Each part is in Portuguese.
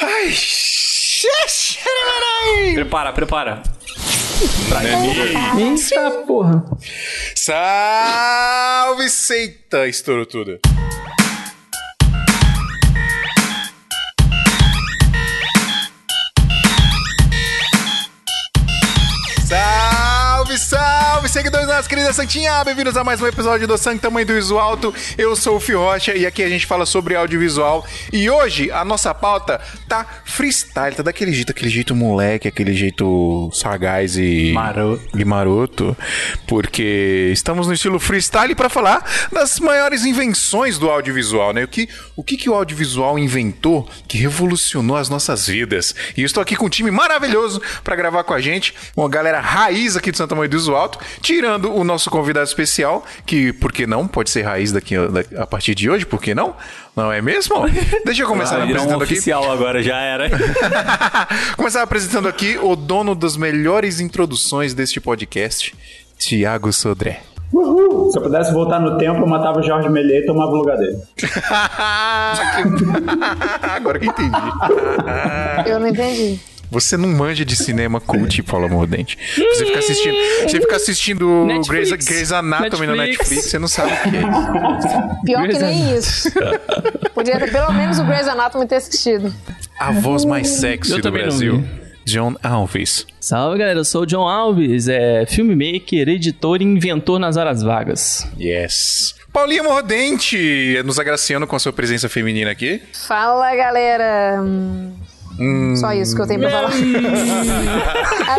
Ai, Prepara, prepara. Eita porra. Salve, seita! Estourou tudo. Nossa querida Santinha! Bem-vindos a mais um episódio do Sangue Tamanho do Iso Alto. Eu sou o Fio Rocha e aqui a gente fala sobre audiovisual. E hoje a nossa pauta tá freestyle, tá daquele jeito, aquele jeito moleque, aquele jeito sagaz e Maroto. e maroto, porque estamos no estilo freestyle para falar das maiores invenções do audiovisual, né? O que, o que, que o audiovisual inventou que revolucionou as nossas vidas? E eu estou aqui com um time maravilhoso para gravar com a gente, uma galera raiz aqui de Santa Maria do Iso Alto, tirando o nosso convidado especial, que, por que não? Pode ser raiz daqui a partir de hoje, por que não? Não é mesmo? Deixa eu começar Ah, virou um apresentando aqui. oficial agora, já era. Começar apresentando aqui o dono das melhores introduções deste podcast, Tiago Sodré. Uhul. Se eu pudesse voltar no tempo, eu matava o Jorge Melier e tomava o lugar dele. Agora que eu entendi. Eu não entendi. Você não manja de cinema cult, Paulo Mordente. Você fica assistindo, você fica assistindo. Grey's, Grey's Anatomy Netflix. Netflix, você não sabe o que é isso. Pior que Grey's nem isso. Podia ter pelo menos o Grey's Anatomy ter assistido. A voz mais sexy Eu do Brasil. John Alves. Salve galera, eu sou o John Alves, é filmmaker, editor e inventor nas horas vagas. Yes. Paulinho Mordente, nos agraciando com a sua presença feminina aqui. Fala, galera. Hum, Só isso que eu tenho pra falar.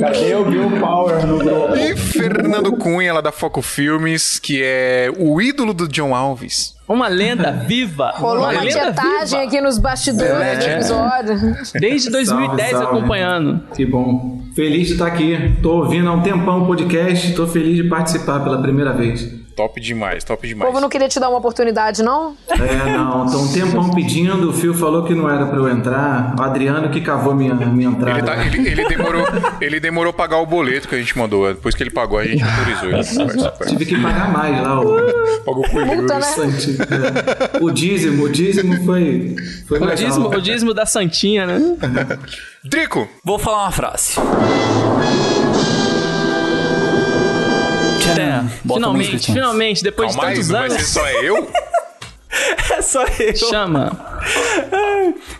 Cadê o Bill Power no grupo? E Fernando Cunha, lá da Foco Filmes, que é o ídolo do John Alves. Uma lenda viva, Rolou uma uma tietagem aqui nos bastidores É. do episódio. Desde 2010 Salve, salve. acompanhando. Que bom. Feliz de estar aqui. Tô ouvindo há um tempão o podcast. Tô feliz de participar pela primeira vez. Top demais, top O demais. povo não queria te dar uma oportunidade, não? É, não. Tô um tempão pedindo. O Fio falou que não era pra eu entrar. O Adriano que cavou minha, minha entrada. Ele, tá- ele- ele demorou, ele demorou pagar o boleto que a gente mandou. Depois que ele pagou, a gente autorizou ele. Tive que pagar mais lá. O, Pagou com Multa, né? É. o dízimo. O dízimo foi, foi O legal. dízimo, o dízimo da Santinha, né? Drico, Vou falar uma frase. É, Bota a finalmente, música, finalmente, depois calma de tantos não vai ser anos, só eu? É só eu. chama.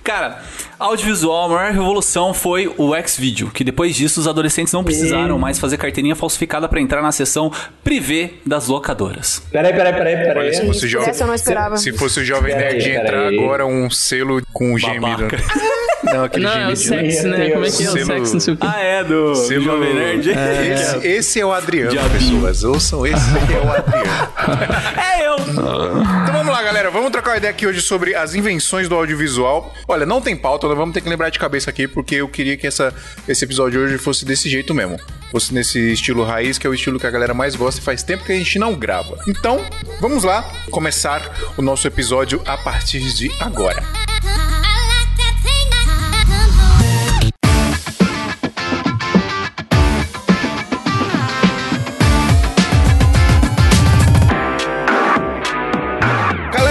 Cara, audiovisual, a maior revolução foi o X-Video, que depois disso os adolescentes não precisaram mais fazer carteirinha falsificada pra entrar na seção privê das locadoras. Peraí, peraí, peraí, peraí. Olha, se fosse, jovem, Essa eu não esperava. se fosse o Jovem Peraí, Nerd entrar peraí. agora um selo com o gemido. Babaca. Não, aquele Não, é o gemido. sexo, né? Como é que é o sexo, não sei o quê. Ah, é, do Selo- Jovem Nerd. Esse, esse é o Adriano, Diabinho. pessoas. Ouçam, esse é o Adriano. É eu. Então vamos lá, galera. Vamos trocar uma ideia aqui hoje sobre as invenções do audiovisual. Olha, não tem pauta, vamos ter que lembrar de cabeça aqui, porque eu queria que essa, esse episódio hoje fosse desse jeito mesmo. Fosse nesse estilo raiz, que é o estilo que a galera mais gosta e faz tempo que a gente não grava. Então, vamos lá começar o nosso episódio a partir de agora.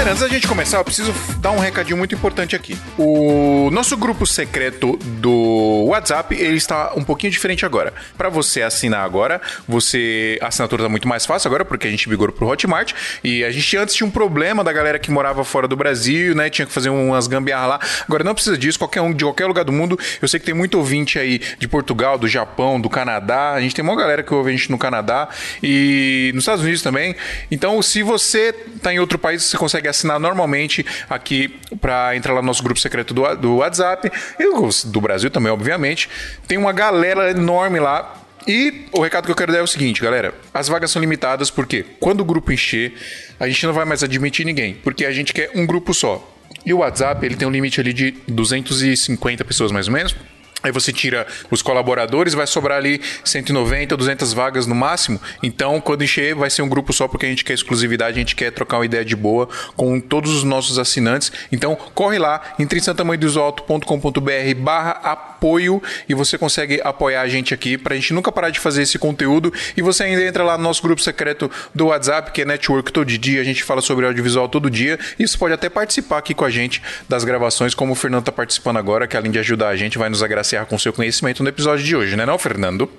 Antes da gente começar, eu preciso dar um recadinho muito importante aqui. O nosso grupo secreto do WhatsApp, ele está um pouquinho diferente agora. Para você assinar agora, você a assinatura tá muito mais fácil agora porque a gente migrou pro Hotmart e a gente antes tinha um problema da galera que morava fora do Brasil, né? Tinha que fazer umas gambiarra lá. Agora não precisa disso, qualquer um de qualquer lugar do mundo. Eu sei que tem muito ouvinte aí de Portugal, do Japão, do Canadá. A gente tem uma galera que ouve a gente no Canadá e nos Estados Unidos também. Então, se você tá em outro país, você consegue assinar normalmente aqui para entrar lá no nosso grupo secreto do, do WhatsApp e do Brasil também, obviamente. Tem uma galera enorme lá. E o recado que eu quero dar é o seguinte, galera. As vagas são limitadas porque quando o grupo encher, a gente não vai mais admitir ninguém, porque a gente quer um grupo só. E o WhatsApp, ele tem um limite ali de 250 pessoas mais ou menos. Aí você tira os colaboradores, vai sobrar ali 190, 200 vagas no máximo. Então, quando encher, vai ser um grupo só porque a gente quer exclusividade, a gente quer trocar uma ideia de boa com todos os nossos assinantes. Então, corre lá, entre em santamanhodosalto.com.br barra apoio e você consegue apoiar a gente aqui pra gente nunca parar de fazer esse conteúdo. E você ainda entra lá no nosso grupo secreto do WhatsApp, que é Network todo dia, a gente fala sobre audiovisual todo dia. E você pode até participar aqui com a gente das gravações, como o Fernando tá participando agora, que além de ajudar a gente, vai nos agraciar com seu conhecimento no episódio de hoje, né não, Fernando?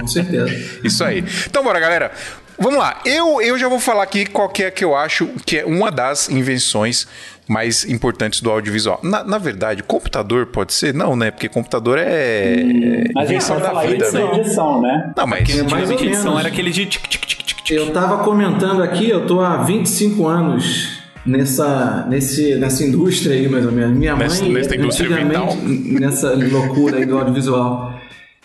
Com certeza. Isso aí. Então, bora, galera. Vamos lá. Eu, eu já vou falar aqui qual que é que eu acho que é uma das invenções mais importantes do audiovisual. Na, na verdade, computador pode ser? Não, né? Porque computador é gente invenção da vida, isso né? edição, né? Não, mas mais ou Antigamente a edição era aquele de tic, tic, tic. Eu tava comentando aqui, eu tô há 25 anos nessa, nesse, nessa indústria aí, mais ou menos. Minha mãe, Nessa- nessa indústria antigamente, nessa loucura aí do audiovisual.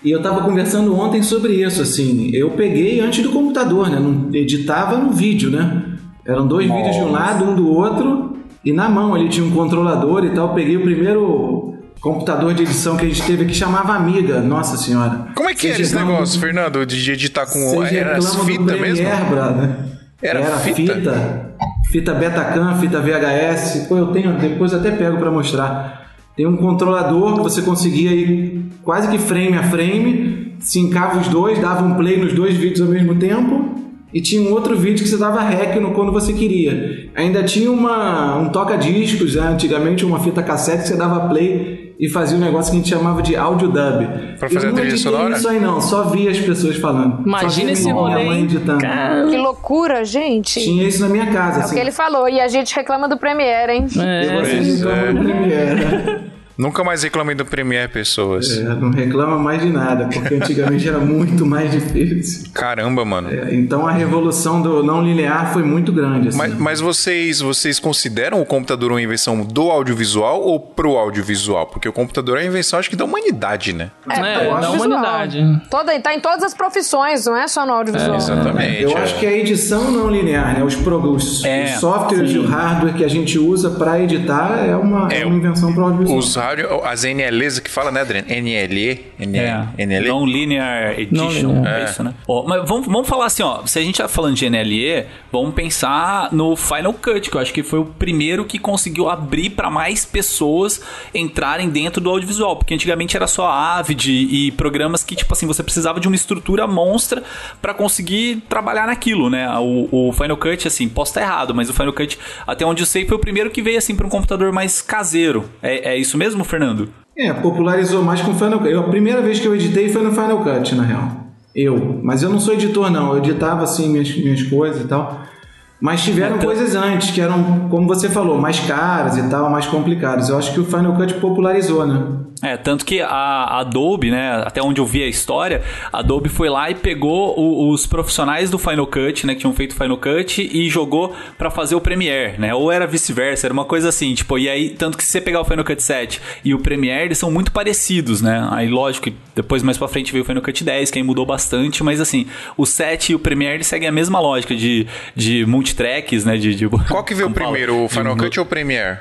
E eu tava conversando ontem sobre isso, assim. Eu peguei antes do computador, né? Não editava no vídeo, né? Eram dois vídeos de um lado, um do outro, e na mão ele tinha um controlador e tal. Eu peguei o primeiro computador de edição que a gente teve que chamava Amiga, nossa senhora. como é que Vocês era esse negócio, do- Fernando, de editar com... Era as fitas mesmo? Brother. Era fita? fita. Fita Betacam, fita VHS. Pô, eu tenho, depois até pego pra mostrar. Tem um controlador que você conseguia ir quase que frame a frame, sincava os dois, dava um play nos dois vídeos ao mesmo tempo. E tinha um outro vídeo que você dava rec no quando você queria. Ainda tinha uma, um toca-discos, né? antigamente uma fita cassete que você dava play e fazia um negócio que a gente chamava de audio dub. Pra fazer eu a não trilha sonora? isso aí não, só vi as pessoas falando. Imagina esse minha rolê. mãe hein? editando. Cara, Que loucura, gente. Tinha isso na minha casa, É o assim. que ele falou. E a gente reclama do Premiere, hein? E é, vocês reclamam do Premiere. Nunca mais reclamem do Premiere, pessoas. É, não reclama mais de nada, porque antigamente era muito mais difícil. Caramba, mano. É, então a revolução do não linear foi muito grande. Assim. Mas, mas vocês, vocês consideram o computador uma invenção do audiovisual ou pro audiovisual? Porque o computador é a invenção, acho que da humanidade, né? É, eu acho da humanidade. Toda, tá em todas as profissões, não é só no audiovisual. Exatamente. Eu é. acho que a edição não linear, né? Os, pro- os, É, os softwares e o hardware que a gente usa para editar é uma, é É, uma invenção para o audiovisual. Rádio, as NLEs que fala, né, Adriano? NLE? É, NLE? não linear edition, linear. é isso, né? Ó, mas vamos, vamos falar assim, ó, se a gente tá falando de NLE, vamos pensar no Final Cut, que eu acho que foi o primeiro que conseguiu abrir para mais pessoas entrarem dentro do audiovisual, porque antigamente era só Avid e programas que, tipo assim, você precisava de uma estrutura monstra para conseguir trabalhar naquilo, né? O, o Final Cut, assim, posso estar errado, mas o Final Cut, até onde eu sei, foi o primeiro que veio, assim, para um computador mais caseiro. É, é isso mesmo, Fernando? É, popularizou mais com o Final Cut. Eu, a primeira vez que eu editei foi no Final Cut, na real. Eu. Mas eu não sou editor, não. Eu editava, assim, minhas, minhas coisas e tal. Mas tiveram Então- coisas antes que eram, como você falou, mais caras e tal, mais complicadas. Eu acho que o Final Cut popularizou, né? É, tanto que a Adobe, né, até onde eu vi a história, a Adobe foi lá e pegou o- os profissionais do Final Cut, né, que tinham feito o Final Cut e jogou pra fazer o Premiere, né? Ou era vice-versa, era uma coisa assim, tipo, e aí tanto que se você pegar o Final Cut 7 e o Premiere, eles são muito parecidos, né? Aí lógico que depois mais pra frente veio o Final Cut 10, que aí mudou bastante, mas assim, o 7 e o Premiere seguem a mesma lógica de de multitracks, né, de, de Qual que veio fala? primeiro, o De Final mu- Cut ou o Premiere?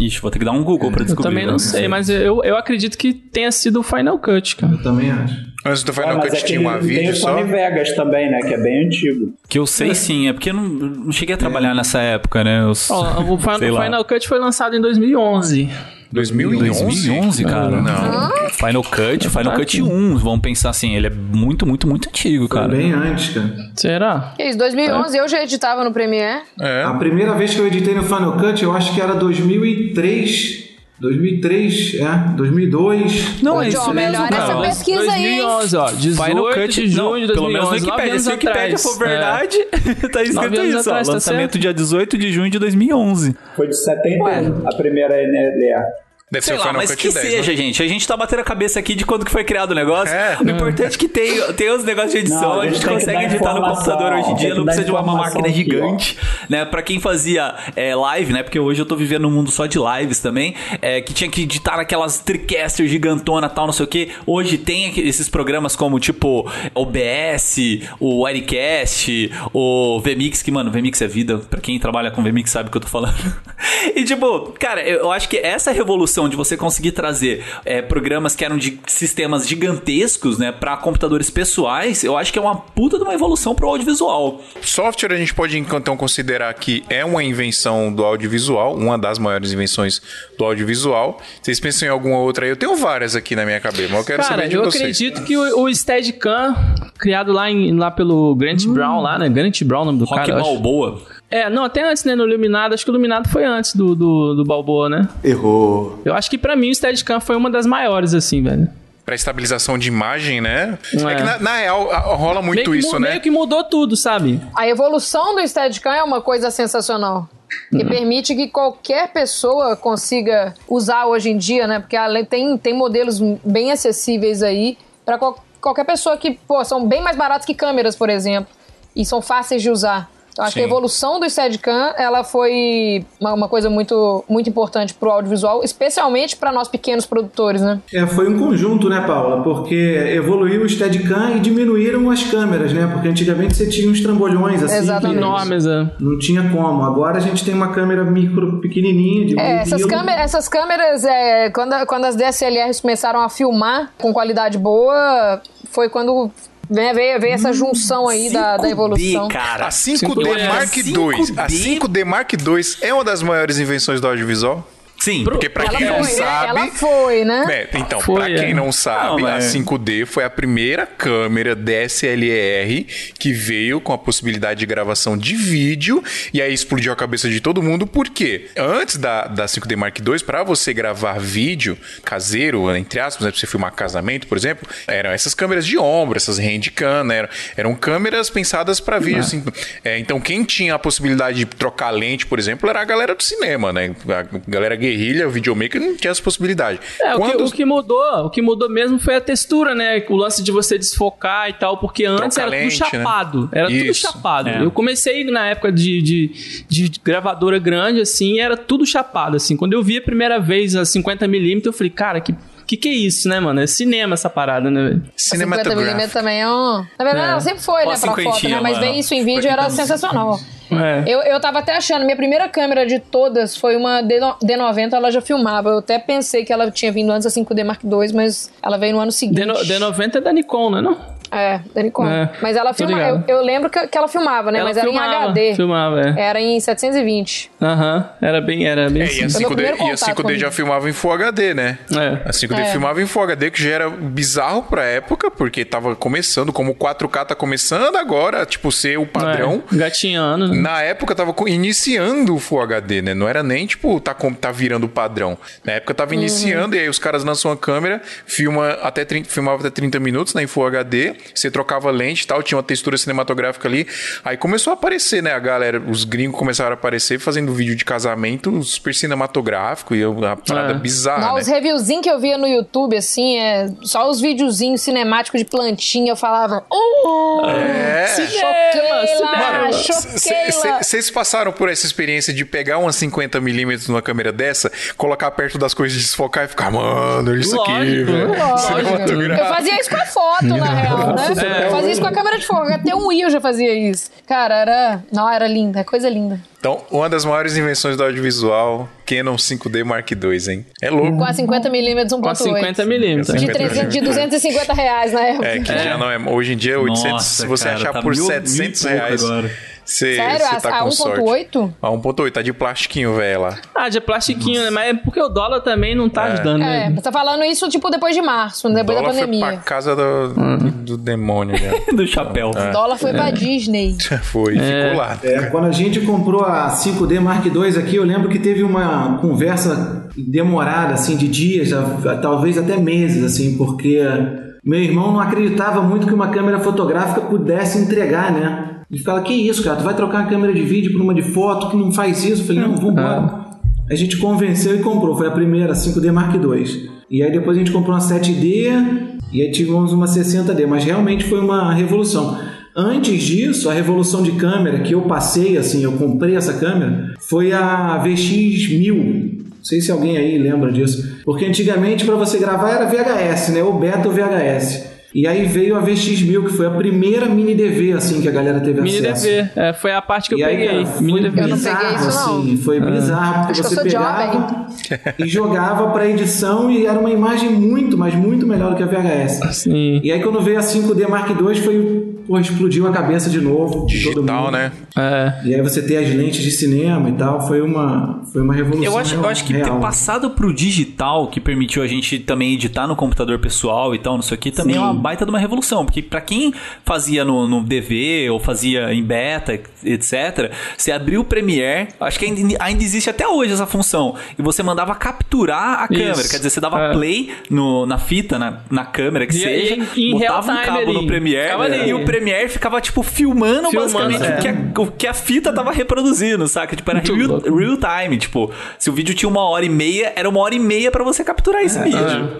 Ixi, vou ter que dar um Google pra Eu descobrir. também não né? sei, mas eu, eu acredito que tenha sido o Final Cut, cara. Eu também acho. Antes do É, Final mas Cut é tinha uma tem vídeo o só? Sony Vegas também, né? Que é bem antigo. Que eu sei sim, é porque eu não, não cheguei a trabalhar nessa época, né? Eu, Ó, o Final. Final Cut foi lançado em 2011. 2011? 2011, cara. Não. Final Cut, Final Tá Cut aqui. 1. Vamos pensar assim, ele é muito, muito, muito antigo, Foi cara. bem antes, cara. Será? Que isso, 2011 eu já editava no Premiere. É. A primeira vez que eu editei no Final Cut, eu acho que era 2003. 2003, é, 2002. Não, é isso John, mesmo, melhora essa cara. pesquisa aí, hein? 2011, ó. 18 Final Cut, de junho de 2011. não, pelo menos no Wikipedia. Se o Wikipedia for verdade, tá Nove escrito isso, ó. atrás, tá lançamento certo? dia 18 de junho de 2011. Foi de 71, a primeira NLA. Deve Sei ser o lá, Final mas Cut que 10, seja, né? gente. A gente tá batendo a cabeça aqui de quando que foi criado o negócio. É. O importante é que tem, tem os negócios de edição, Não, a a gente, consegue editar no computador hoje em dia, não precisa de uma máquina aqui, ó. gigante, né? Pra quem fazia é, live, né? Porque hoje eu tô vivendo num mundo só de lives também, é, que tinha que editar naquelas TriCaster gigantona tal, não sei o que. Hoje tem aqui esses programas como, tipo, OBS, o Wirecast, o VMix, que, mano, VMix é vida. Pra quem trabalha com VMix sabe o que eu tô falando. e, tipo, cara, eu acho que essa revolução de você conseguir trazer é, programas que eram de sistemas gigantescos, né, para computadores pessoais, eu acho que é uma puta de uma evolução pro audiovisual. Software a gente pode então considerar que é uma invenção do audiovisual, uma das maiores invenções do audiovisual. Vocês pensam em alguma outra aí? Eu tenho várias aqui na minha cabeça, mas eu quero Cara, saber de eu vocês. acredito que o, o Steadicam, criado lá, em, lá pelo Grant Brown, lá, né? Grant Brown, o nome do Rock cara. acho. Balboa. É, não, até antes, né? No Iluminado, acho que o Iluminado foi antes do, do, do Balboa, né? Errou. Eu acho que pra mim o Steadicam foi uma das maiores, assim, velho. Pra estabilização de imagem, né? É, É. que na, na real rola Meio muito que, isso, né? Meio que mudou tudo, sabe? A evolução do Steadicam é uma coisa sensacional. Que permite que qualquer pessoa consiga usar hoje em dia, né? Porque além- tem, tem modelos bem acessíveis aí para qualquer pessoa que, pô, são bem mais baratos que câmeras, por exemplo. E são fáceis de usar. Então, acho Sim. que a evolução do Steadicam, ela foi uma, uma coisa muito, muito importante pro audiovisual, especialmente para nós pequenos produtores, né? É, foi um conjunto, né, Paula? Porque evoluiu o Steadicam e diminuíram as câmeras, né? Porque antigamente você tinha uns trambolhões assim. Exatamente. que Enormes, é. Não tinha como. Agora a gente tem uma câmera micro pequenininha de É, essas, quilo. câmeras, essas câmeras, é, quando, quando as DSLRs começaram a filmar com qualidade boa, foi quando né, veio, veio essa junção aí da, da 5D, evolução. cara. A 5D É, Mark II. A 5D. 5D Mark II é uma das maiores invenções do audiovisual? Sim. Porque pra Ela quem foi, não né? sabe. Ela foi, né? É, então, Foi, pra quem é. não sabe, Não, mas- a 5D foi a primeira câmera DSLR que veio com a possibilidade de gravação de vídeo e aí explodiu a cabeça de todo mundo, porque antes da, da 5D Mark II, pra você gravar vídeo caseiro, entre aspas, né, pra você filmar casamento, por exemplo, eram essas câmeras de ombro, essas handcam, né, eram, eram câmeras pensadas pra vídeo, assim. É, então, quem tinha a possibilidade de trocar lente, por exemplo, era a galera do cinema, né? A galera guerrilha, o videomaker não tinha essa possibilidade. É, o, que, Quando- o que mudou, o que mudou mesmo foi a textura, né? O lance de você desfocar e tal, porque antes Trocar era lente, tudo né? chapado. Era tudo Isso. chapado. É. Eu comecei na época de, de, de gravadora grande, assim, era tudo chapado, assim. Quando eu vi a primeira vez a 50mm, eu falei, cara, que. Que que é isso, né, mano? É cinema essa parada, né, velho? 50mm também é um. Na verdade, É. ela sempre foi, né, pra foto, né? Mas ver isso em vídeo era sensacional. É. Eu, eu tava até achando, minha primeira câmera de todas foi uma D- D90, ela já filmava. Eu até pensei que ela tinha vindo antes da 5D Mark II, mas ela veio no ano seguinte. D, D90 é da Nikon, né, não? É, da Nikon. É, mas ela filmava. Eu, eu lembro que, que ela filmava, né? Ela mas era em filmava, HD. Filmava, é. Era em 720. Aham, era bem, era bem É, assim. e a Foi meu 5D, primeiro e a contato 5D com já filmava em Full HD, né? É. A 5D É. filmava em Full HD, que já era bizarro pra época, porque tava começando, como o 4K tá começando agora, tipo, ser o padrão. É, gatinhando, né? Na época tava iniciando o Full HD, né? Não era nem tipo, tá, tá virando o padrão. Na época Uhum. tava iniciando, e aí os caras lançam uma câmera, filma até 30, filmava até 30 minutos né, em Full HD, você trocava lente e tal, tinha uma textura cinematográfica ali. Aí começou a aparecer, né? A galera, os gringos começaram a aparecer fazendo vídeo de casamento super cinematográfico e uma parada É. bizarra. Não, né? os reviewzinhos que eu via no YouTube, assim, é só os videozinhos cinemáticos de plantinha, eu falava. Oh, É. Cinema, Choquei. Vocês passaram por essa experiência de pegar uma 50mm numa câmera dessa, colocar perto das coisas, desfocar e ficar, mano, olha isso aqui, Lógico, velho. lógico. Eu fazia isso com a foto, na real, né? Eu fazia isso com a câmera de fogo. Até um Wii eu já fazia isso. Cara, era. Não, era linda, é coisa linda. Então, uma das maiores invenções do audiovisual, Canon 5D Mark II, hein? É louco. Com a 50mm 1.8. Com a 50mm. De, 50 300, de 250 reais na época. É, que já não é. Hoje em dia, 800, Nossa, se você cara, achar tá por mil- 700 mil reais, agora. Você Sério? A- tá a com sorte. 1.8? A 1.8 tá de plastiquinho, velho, lá. Ah, de plastiquinho, né? Mas é porque o dólar também não tá ajudando, É, né? você tá falando isso tipo depois de março, O depois da dólar foi pandemia. pra casa do, do demônio, já. Do chapéu. O dólar foi pra Disney. Foi, ficou lá. É, quando a gente comprou a 5D Mark II aqui, eu lembro que teve uma conversa demorada, assim, de dias, talvez até meses, assim, porque meu irmão não acreditava muito que uma câmera fotográfica pudesse entregar, né? Ele fala, que isso, cara, tu vai trocar uma câmera de vídeo por uma de foto que não faz isso? Eu falei, não, vambora. A gente convenceu e comprou, foi a primeira, a 5D Mark II. E aí depois a gente comprou uma 7D e aí tivemos uma 60D, mas realmente foi uma revolução. Antes disso, a revolução de câmera que eu passei, assim, eu comprei essa câmera, foi a VX1000. Não sei se alguém aí lembra disso. Porque antigamente para você gravar era VHS, né? Ou beta ou VHS. E aí veio a VX1000, que foi a primeira mini DV, assim, que a galera teve Mini acesso. DV, é, foi a parte que eu E aí, peguei. cara, Mini foi DV. Eu não bizarro, peguei isso, não. assim, foi bizarro, porque eu você pegava e jogava pra edição e era uma imagem muito, mas muito melhor do que a VHS. Sim. E aí quando veio a 5D Mark II, foi, pô, explodiu a cabeça de novo. de todo Digital, mundo. né? É. E aí você ter as lentes de cinema e tal, foi uma, foi uma revolução Eu acho, eu acho que real. ter passado pro digital, que permitiu a gente também editar no computador pessoal e tal, não sei o que, também Sim. é uma baita de uma revolução. Porque pra quem fazia no, no DV ou fazia em beta, etc., você abriu o Premiere, acho que ainda, ainda existe até hoje essa função, e você mandava capturar a Isso. câmera. Quer dizer, você dava É. play no, na fita, na, na câmera, que E- seja, e- em real botava um cabo ali. no Premiere ali. e o Premiere ficava, tipo, filmando, Filmando, basicamente é. o, que a, o que a fita tava reproduzindo, saca? Tipo, era real, real time, tipo, se o vídeo tinha uma hora e meia, era uma hora e meia pra você capturar esse vídeo.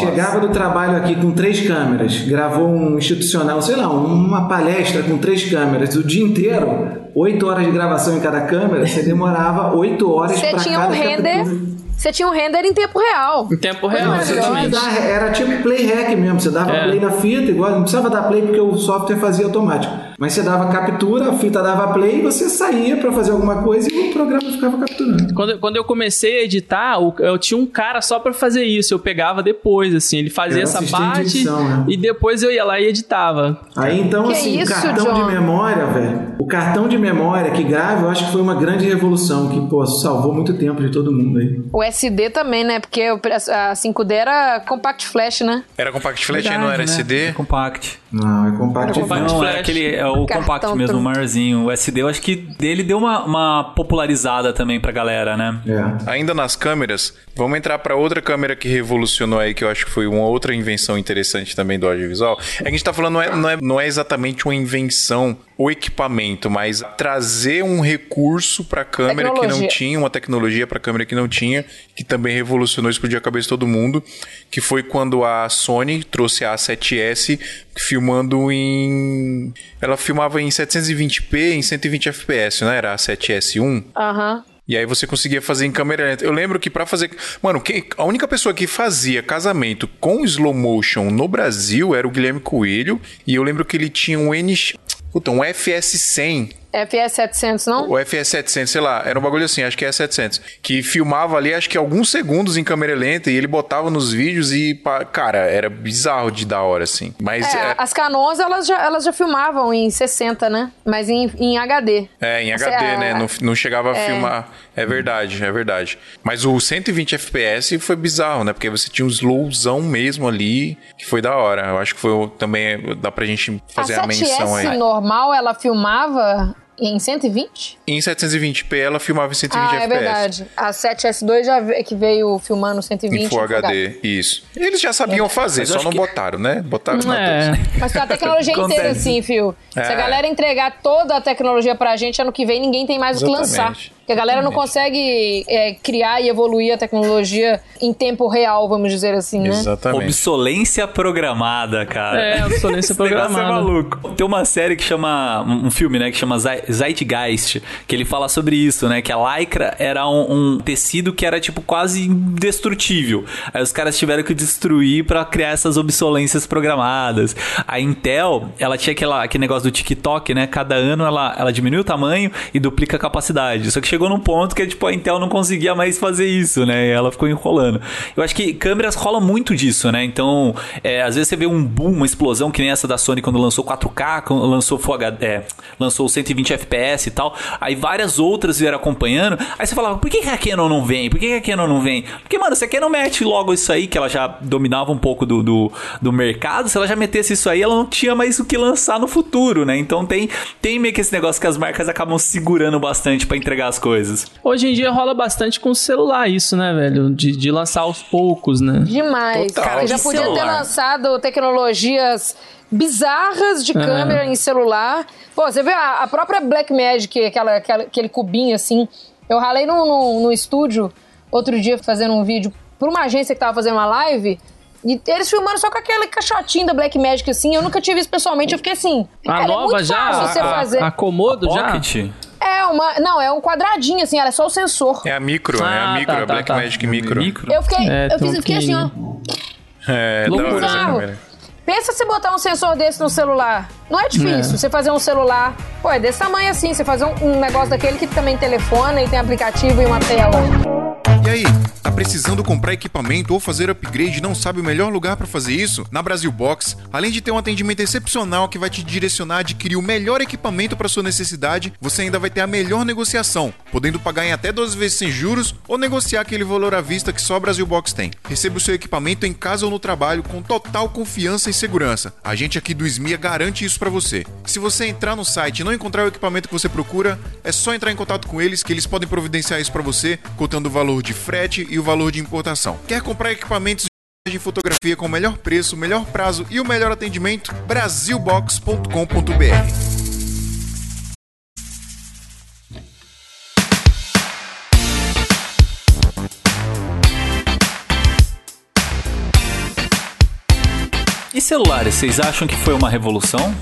Chegava do trabalho aqui com três câmeras, gravou um institucional, sei lá, uma palestra com três câmeras o dia inteiro, oito horas de gravação em cada câmera, você demorava oito horas Você para tinha um cada render. captura. Você tinha um render em tempo real. Em tempo real, exatamente. Era tipo play hack mesmo, você dava É. play na fita, igual, não precisava dar play porque o software fazia automático. Mas você dava captura, a fita dava play, você saía para fazer alguma coisa e o programa ficava capturando. Quando, quando eu comecei a editar, eu tinha um cara só pra fazer isso. Eu pegava depois, assim. Ele fazia Era essa parte edição, né? e depois eu ia lá e editava. Aí então, Que assim, isso, o cartão John? de memória, velho. O cartão de memória que grava, eu acho que foi uma grande revolução, que, pô, salvou muito tempo de todo mundo aí. O SD também, né? Porque a 5D era compact flash, né? Era compact flash, Verdade, não era né? SD? É compact. Não, é compacto. Compact não, flash. é aquele, é o Cartão compact mesmo, o maiorzinho. O SD, eu acho que dele deu uma, uma popularizada também pra galera, né? É. Ainda nas câmeras, vamos entrar para outra câmera que revolucionou aí, que eu acho que foi uma outra invenção interessante também do audiovisual. É que a gente tá falando, não é, não é, não é exatamente uma invenção ou equipamento, mas trazer um recurso para câmera que não tinha, uma tecnologia para câmera que não tinha, que também revolucionou, explodiu a cabeça de todo mundo, que foi quando a Sony trouxe a A7S filmando em... Ela filmava em 720p, em 120 fps, não era a 7S1? Aham. E aí você conseguia fazer em câmera lenta. Eu lembro que pra fazer. Mano, quem- a única pessoa que fazia casamento com slow motion no Brasil era o Guilherme Coelho. E eu lembro que ele tinha um N. Puta, um FS100 FS700, não? o FS700, sei lá, era um bagulho assim, acho que é 700, que filmava ali, acho que alguns segundos em câmera lenta e ele botava nos vídeos e, cara, era bizarro de da hora, assim. Mas É, é, as Canons, elas já, elas já filmavam em 60, né? Mas em, em HD. é, em HD, é a- né? Não, não chegava a filmar. É verdade, é verdade. Mas o 120 FPS foi bizarro, né? Porque você tinha um slowzão mesmo ali, que foi da hora. Eu acho que foi também, dá pra gente fazer a, a menção 7S aí. normal, ela filmava em 120? Em 720p ela filmava em 120 ah, é FPS. verdade. A 7S2 já ve- que veio filmando 120 Em Full HD, isso. Eles já sabiam fazer, Mas só não que- botaram, né? Botaram É. Mas tem a tecnologia Acontece. inteira assim, fio. Se É. a galera entregar toda a tecnologia pra gente, ano que vem ninguém tem mais o que lançar. Porque a galera não consegue é, criar e evoluir a tecnologia em tempo real, vamos dizer assim, né? Exatamente. Obsolência programada, cara. É, obsolência Esse negócio programada. é maluco. Tem uma série que chama. Um um filme, né? Que chama Zei- Zeitgeist. Que ele fala sobre isso, né? Que a lycra era um, um tecido que era, tipo, quase indestrutível. Aí os caras tiveram que destruir pra criar essas obsolências programadas. A Intel, ela tinha aquela, aquele negócio do TikTok, né? Cada ano ela, ela diminui o tamanho e duplica a capacidade. Só que chegou num ponto que, tipo, a Intel não conseguia mais fazer isso, né? E ela ficou enrolando. Eu acho que câmeras rola muito disso, né? Então, é, às vezes você vê um boom, uma explosão, que nem essa da Sony quando lançou 4K, quando lançou Full HD, é, lançou 120 FPS e tal. Aí várias outras vieram acompanhando. Aí você falava, por que a Canon não vem? Por que que a Canon não vem? Porque, mano, se a Canon mete logo isso aí, que ela já dominava um pouco do, do, do mercado, se ela já metesse isso aí, ela não tinha mais o que lançar no futuro, né? Então tem, tem meio que esse negócio que as marcas acabam segurando bastante pra entregar as coisas. Hoje em dia rola bastante com o celular isso, né, velho? De, de lançar aos poucos, né? Demais. Total. Cara, já podia ter celular. lançado tecnologias bizarras de câmera em celular. Pô, você vê a, a própria Blackmagic, aquela, aquela, aquele cubinho assim. Eu ralei no, no, no estúdio outro dia fazendo um vídeo pra uma agência que tava fazendo uma live. E eles filmando só com aquele caixotinho da Blackmagic assim. Eu nunca tive isso pessoalmente. Eu fiquei assim. A cara, é nova muito já? fácil você a, fazer. a Komodo já? É uma. Não, é um quadradinho assim, era só o sensor. É a micro, é Ah, a micro, tá, a tá, Blackmagic tá. Micro. Micro? Eu fiquei, É, eu um fiquei assim, ó. É, Loucura, da hora essa câmera. Pensa se botar um sensor desse no celular. Não é difícil. É. Você fazer um celular, pô, é desse tamanho assim. Você fazer um, um negócio daquele que também telefona e tem aplicativo e uma tela. E aí, tá precisando comprar equipamento ou fazer upgrade e não sabe o melhor lugar pra fazer isso? Na Brasil Box, além de ter um atendimento excepcional que vai te direcionar a adquirir o melhor equipamento para sua necessidade, você ainda vai ter a melhor negociação, podendo pagar em até 12 vezes sem juros ou negociar aquele valor à vista que só a Brasil Box tem. Receba o seu equipamento em casa ou no trabalho com total confiança e segurança. A gente aqui do SMIA garante isso para você. Se você entrar no site e não encontrar o equipamento que você procura, é só entrar em contato com eles que eles podem providenciar isso para você, contando o valor de frete e o valor de importação. Quer comprar equipamentos de fotografia com o melhor preço, melhor prazo e o melhor atendimento? Brasilbox.com.br Celulares, vocês acham que foi uma revolução?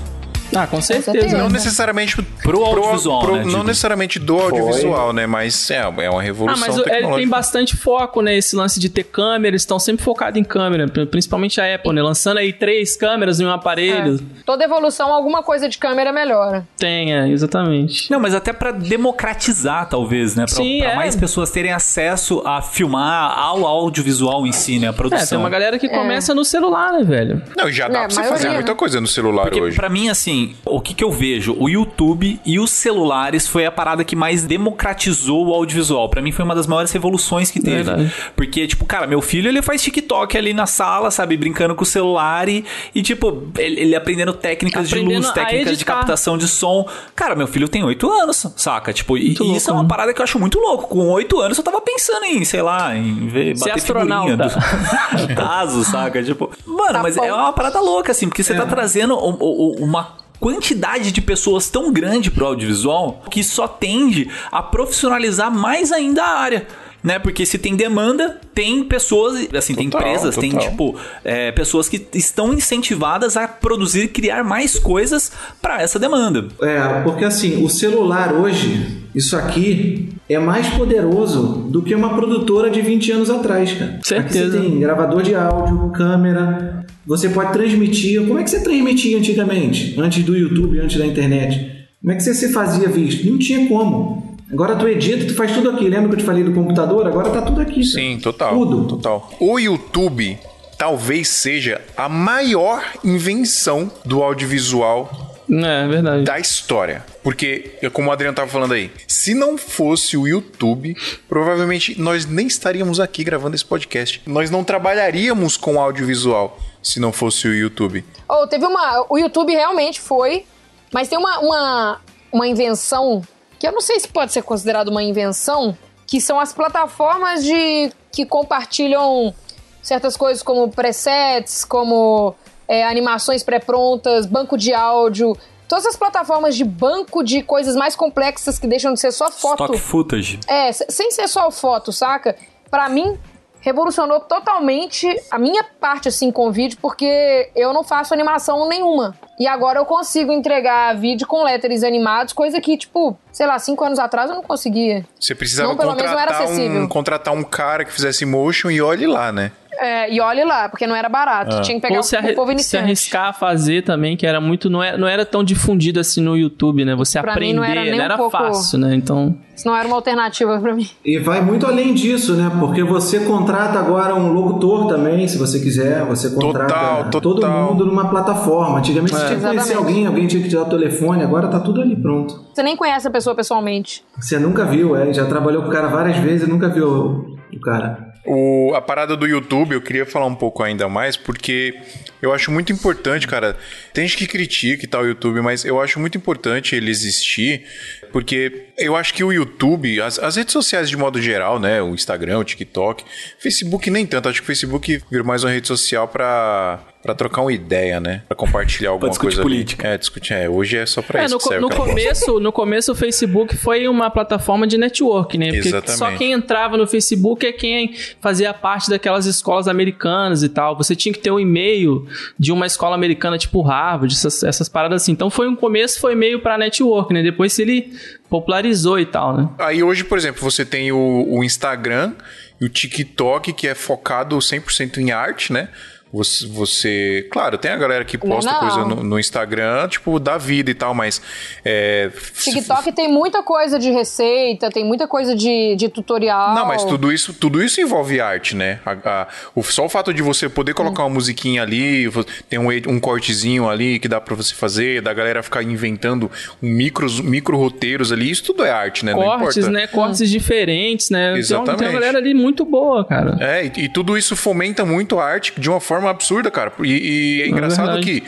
Ah, com certeza. certeza. Não né? necessariamente Pro audiovisual, né, não necessariamente do audiovisual, né? Mas é, é uma Ah, revolução mas ele tem tecnológica. bastante foco, né? Esse lance de ter câmera, eles estão sempre focados em câmera, principalmente a Apple, né? Lançando aí três câmeras em um aparelho. É. Toda evolução, alguma coisa de câmera melhora. Tem, é, exatamente. Não, mas até pra democratizar, talvez, né? Pra, Sim, pra é. mais pessoas terem acesso a filmar ao audiovisual em si, né? A É, produção. tem uma galera que começa no celular, né, velho? Não, já dá É, pra você maioria, fazer né? muita coisa no celular Porque hoje. pra mim, assim, o que, que eu vejo? O YouTube e os celulares foi a parada que mais democratizou o audiovisual. Pra mim foi uma das maiores revoluções que teve. Verdade. Porque, tipo, cara, meu filho ele faz TikTok ali na sala, sabe? Brincando com o celular e, e, tipo, ele, ele aprendendo técnicas de Aprendendo luz, a técnicas de captação de som. Cara, meu filho tem oito anos, saca? Tipo, e, Muito e isso é louco, uma né? parada que eu acho muito louco. Com oito anos eu tava pensando em, sei lá, em ver, Ser bater astronauta. figurinha do caso, saca? Tipo, mano, Tá mas bom. é uma parada louca, assim, porque você tá trazendo um- um- uma quantidade de pessoas tão grande pro audiovisual que só tende a profissionalizar mais ainda a área. Né? Porque se tem demanda, tem pessoas, assim, tem Total, empresas, tem, total. tipo, é, pessoas que estão incentivadas a produzir e criar mais coisas pra essa demanda. É, porque assim, o celular hoje, isso aqui é mais poderoso do que uma produtora de 20 anos atrás, cara. Certeza. Aqui você tem gravador de áudio, câmera, você pode transmitir. Como é que você transmitia antigamente? Antes do YouTube, antes da internet? Como é que você se fazia visto? Não tinha como. Agora tu edita, tu faz tudo aqui. Lembra que eu te falei do computador? Agora tá tudo aqui. cara. Sim, total. Tudo. Total. O YouTube talvez seja a maior invenção do audiovisual É, verdade. da história. Porque, como o Adriano tava falando aí, se não fosse o YouTube, provavelmente nós nem estaríamos aqui gravando esse podcast. Nós não trabalharíamos com audiovisual se não fosse o YouTube. Ou teve uma. O YouTube realmente foi, mas tem uma, uma, uma invenção que eu não sei se pode ser considerado uma invenção, que são as plataformas de que compartilham certas coisas como presets, como é, animações pré-prontas, banco de áudio. Todas as plataformas de banco de coisas mais complexas que deixam de ser só foto. Stock footage. É, se- sem ser só foto, saca? Pra mim, revolucionou totalmente a minha parte, assim, com vídeo, porque eu não faço animação nenhuma. E agora eu consigo entregar vídeo com letters animados, coisa que, tipo, sei lá, cinco anos atrás eu não conseguia. Você precisava Não, pelo menos não era contratar, um, acessível. contratar um cara que fizesse motion e olhe lá, né? É, e olhe lá, porque não era barato. Tinha que pegar Ou se, o, povo se iniciante. arriscar a fazer também, que era muito. Não era, não era tão difundido assim no YouTube, né? Você Pra mim aprender, não era nem um pouco- fácil, né? Então. Isso não era uma alternativa pra mim. E vai muito além disso, né? Porque você contrata agora um locutor também, se você quiser. Você contrata Total, todo total. mundo numa plataforma. Antigamente você tinha que conhecer alguém, alguém tinha que te dar o telefone, agora tá tudo ali pronto. Você nem conhece a pessoa pessoalmente. Você nunca viu, é? Já trabalhou com o cara várias vezes e nunca viu o cara. O, a parada do YouTube, eu queria falar um pouco ainda mais, porque eu acho muito importante, cara. Tem gente que critica e tal o YouTube, mas eu acho muito importante ele existir, porque eu acho que o YouTube, as, as redes sociais de modo geral, né? O Instagram, o TikTok, Facebook nem tanto. Acho que o Facebook virou mais uma rede social pra, pra trocar uma ideia, né? Pra compartilhar alguma discutir coisa. ali. política. É, discutir. É, hoje é só pra É, isso no, que co- serve no começo, no começo o Facebook foi uma plataforma de network, né? Porque Exatamente. só quem entrava no Facebook é quem fazia parte daquelas escolas americanas e tal. Você tinha que ter um e-mail de uma escola americana tipo Harvard, essas, essas paradas assim. Então foi um começo, foi meio pra network, né? Depois ele popularizou e tal, né? Aí hoje, por exemplo, você tem o, o Instagram e o TikTok, que é focado 100% em arte, né? Você, você- Claro, tem a galera que posta Não. coisa no, no Instagram, tipo, da vida e tal, mas. É, TikTok tem muita coisa de receita, tem muita coisa de, de tutorial. Não, mas tudo isso, tudo isso envolve arte, né? A- a- o- só o fato de você poder colocar uma musiquinha ali, tem um, um cortezinho ali que dá pra você fazer, da galera ficar inventando micros, micro roteiros ali, isso tudo é arte, né? Não Cortes, importa. né? Cortes diferentes, né? Tem uma- Tem Exatamente. uma galera ali muito boa, cara. É, e, e tudo isso fomenta muito a arte de uma forma absurda, cara. E, e é engraçado verdade. que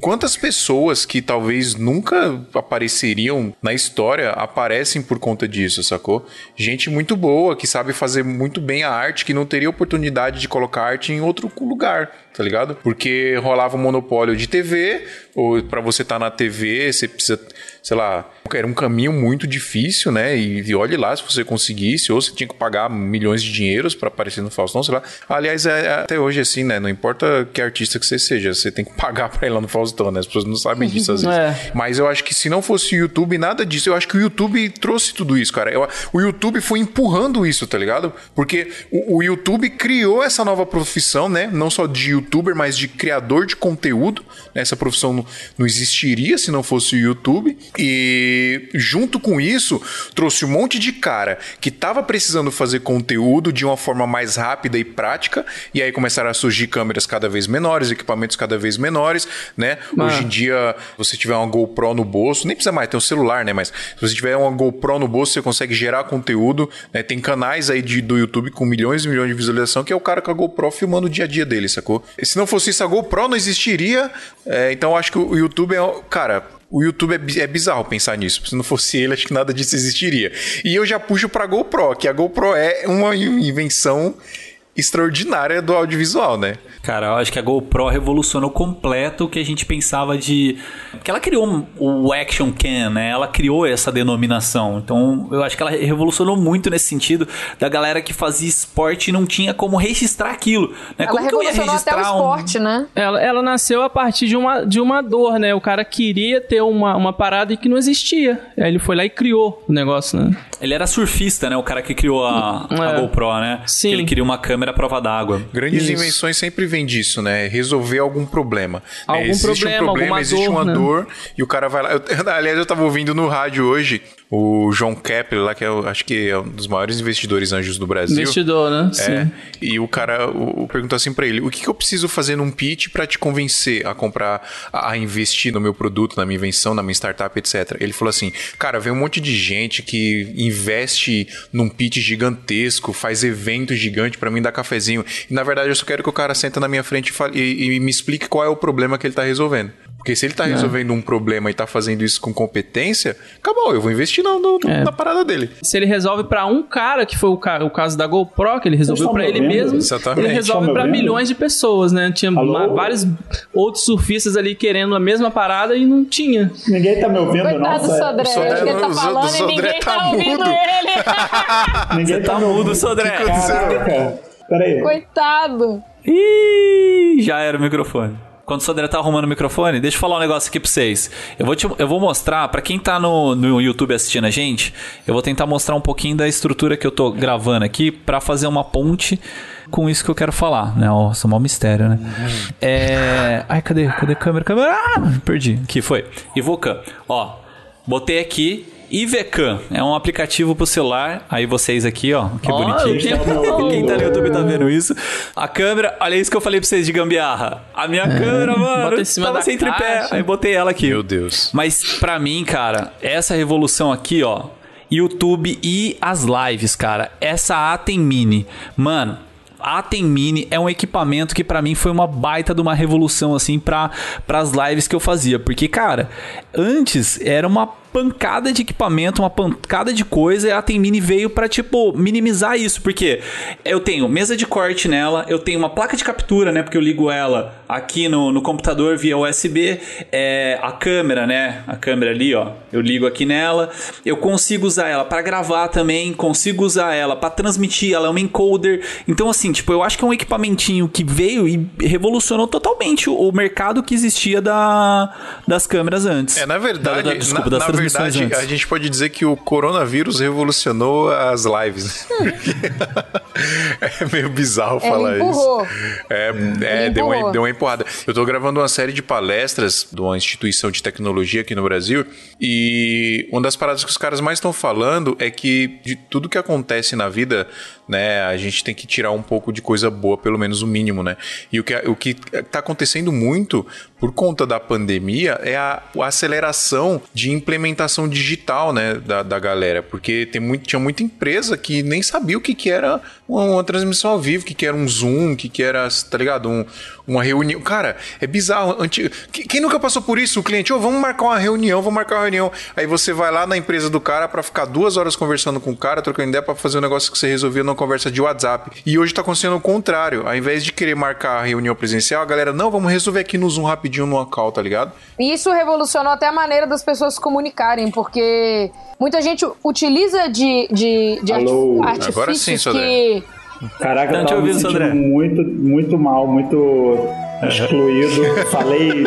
quantas pessoas que talvez nunca apareceriam na história aparecem por conta disso, sacou? Gente muito boa, que sabe fazer muito bem a arte, que não teria oportunidade de colocar arte em outro lugar, tá ligado? Porque rolava um monopólio de TV, ou pra você estar na TV, você precisa, sei lá, era um caminho muito difícil, né? E, e olhe lá se você conseguisse, ou você tinha que pagar milhões de dinheiros pra aparecer no Faustão, sei lá. Aliás, é, é até hoje assim, né? Não importa que artista que você seja, você tem que pagar pra ir lá no Faustão, né? As pessoas não sabem disso às vezes. É. Mas eu acho que se não fosse o YouTube, nada disso. Eu acho que o YouTube trouxe tudo isso, cara. Eu- o YouTube foi empurrando isso, tá ligado? Porque o, o YouTube criou essa nova profissão, né? Não só de youtuber, mas de criador de conteúdo. né? Essa profissão não, não existiria se não fosse o YouTube. E junto com isso, trouxe um monte de cara que tava precisando fazer conteúdo de uma forma mais rápida e prática. E aí começaram a surgir câmeras cada vez menores, equipamentos cada vez menores, né? Hoje em dia, você tiver uma GoPro no bolso, nem precisa mais ter um celular, né? Mas se você tiver uma GoPro no bolso, você consegue gerar conteúdo. Né? Tem canais aí de, do YouTube com milhões e milhões de visualização, que é o cara com a GoPro filmando o dia a dia dele, sacou? Se não fosse isso, a GoPro não existiria. É, então acho que o YouTube é. Cara. O YouTube é, é bizarro pensar nisso. Se não fosse ele, acho que nada disso existiria. E eu já puxo pra GoPro, que a GoPro é uma invenção extraordinária do audiovisual, né? Cara, eu acho que a GoPro revolucionou completo o que a gente pensava de. Porque ela criou o Action Cam, né? Ela criou essa denominação. Então, eu acho que ela revolucionou muito nesse sentido da galera que fazia esporte e não tinha como registrar aquilo. Né? Ela como que eu ia revolucionou até o registrar um. esporte, né? Ela, ela nasceu a partir de uma, de uma dor, né? O cara queria ter uma, uma parada que não existia. Aí ele foi lá e criou o negócio, né? Ele era surfista, né? O cara que criou a, a É. GoPro, né? Sim. Que ele queria uma câmera à prova d'água. Grandes Isso. invenções sempre vêm disso, né? Resolver algum problema. Algum É, existe problema, um problema, alguma existe dor, uma né? dor e o cara vai lá. Eu- aliás, eu tava ouvindo no rádio hoje o João Kepler, lá, que é, acho que é um dos maiores investidores anjos do Brasil. Investidor, né? É, Sim. e o cara o, perguntou assim pra ele: o que, que eu preciso fazer num pitch pra te convencer a comprar, a, a investir no meu produto, na minha invenção, na minha startup, etc. Ele falou assim: cara, vem um monte de gente que investe num pitch gigantesco, faz evento gigante pra mim dar cafezinho. E na verdade eu só quero que o cara senta na minha frente e, fale- e- e me explique qual é o problema que ele tá resolvendo. Porque se ele É. tá resolvendo um problema e tá fazendo isso com competência, acabou, eu vou investir no, no- É. na parada dele. Se ele resolve pra um cara, que foi o, ca- o caso da GoPro, que ele resolveu pra me ele mesmo, Exatamente. ele resolve pra ouvindo? milhões de pessoas, né? Tinha Alô? vários outros surfistas ali querendo a mesma parada e não tinha. Ninguém tá me ouvindo, Coitado não? do sério? Sodré. Sodré Acho que ele tá falando e Sodré ninguém tá tá ouvindo ele. Ninguém Tá me mudo. Sodré. Caraca. Peraí. Coitado. Ih, já era o microfone. Quando o Sodré tá arrumando o microfone, deixa eu falar um negócio aqui pra vocês. Eu vou, te- eu vou mostrar, pra quem tá no, no YouTube assistindo a gente, eu vou tentar mostrar um pouquinho da estrutura que eu tô gravando aqui pra fazer uma ponte com isso que eu quero falar, né? Nossa, mó mistério, né? É... Ai, cadê? Cadê a câmera? Câmera? Ah, perdi. Aqui, foi. Ivocan. Ó, botei aqui... IVCam é um aplicativo pro celular. Aí vocês aqui, ó, que Ó, bonitinho. quem tá Quem tá no YouTube tá vendo isso. A câmera, olha isso que eu falei pra vocês de gambiarra. A minha câmera, mano, Bota em cima tava sem tripé. Aí botei ela aqui. Meu Deus. Mas pra mim, cara, essa revolução aqui, ó, YouTube e as lives, cara. Essa Atem Mini, mano. Atem Mini é um equipamento que pra mim foi uma baita de uma revolução assim para as lives que eu fazia, porque cara, antes era uma pancada de equipamento, uma pancada de coisa, e a Atem Mini veio pra tipo minimizar isso, porque eu tenho mesa de corte nela, eu tenho uma placa de captura, né, porque eu ligo ela aqui no, no computador via USB, é, a câmera, né, a câmera ali, ó, eu ligo aqui nela, eu consigo usar ela pra gravar também, consigo usar ela pra transmitir, ela é um encoder, então assim, tipo, eu acho que é um equipamentinho que veio e revolucionou totalmente o, o mercado que existia da, das câmeras antes. É, na verdade, Da- da- desculpa, na, das na verdade, antes. a gente pode dizer que o coronavírus revolucionou as lives. é meio bizarro Ele falar empurrou. isso. É, é deu, uma, deu uma empurrada. Eu tô gravando uma série de palestras de uma instituição de tecnologia aqui no Brasil e uma das paradas que os caras mais estão falando é que de tudo que acontece na vida, né, a gente tem que tirar um pouco de coisa boa, pelo menos o mínimo, né? E o que, o que tá acontecendo muito por conta da pandemia é a, a aceleração de implementação digital, né, da, da galera, porque tem muito, tinha muita empresa que nem sabia o que, que era uma, uma transmissão ao vivo, o que, que era um Zoom, o que, que era, tá ligado? Um, uma reunião. Cara, é bizarro. Anti... Quem nunca passou por isso? O cliente, ô, vamos marcar uma reunião, vamos marcar uma reunião. Aí você vai lá na empresa do cara pra ficar duas horas conversando com o cara, trocando ideia pra fazer um negócio que você resolvia numa conversa de WhatsApp. E hoje tá acontecendo o contrário. Ao invés de querer marcar a reunião presencial, a galera, não, vamos resolver aqui no Zoom rapidinho no call, tá ligado? E isso revolucionou até a maneira das pessoas se comunicarem, porque muita gente utiliza de, de, de Alô? arti- Agora artifícios sim, que. Caraca, Não eu tava me sentindo Sandré. muito, muito mal, muito excluído. Falei.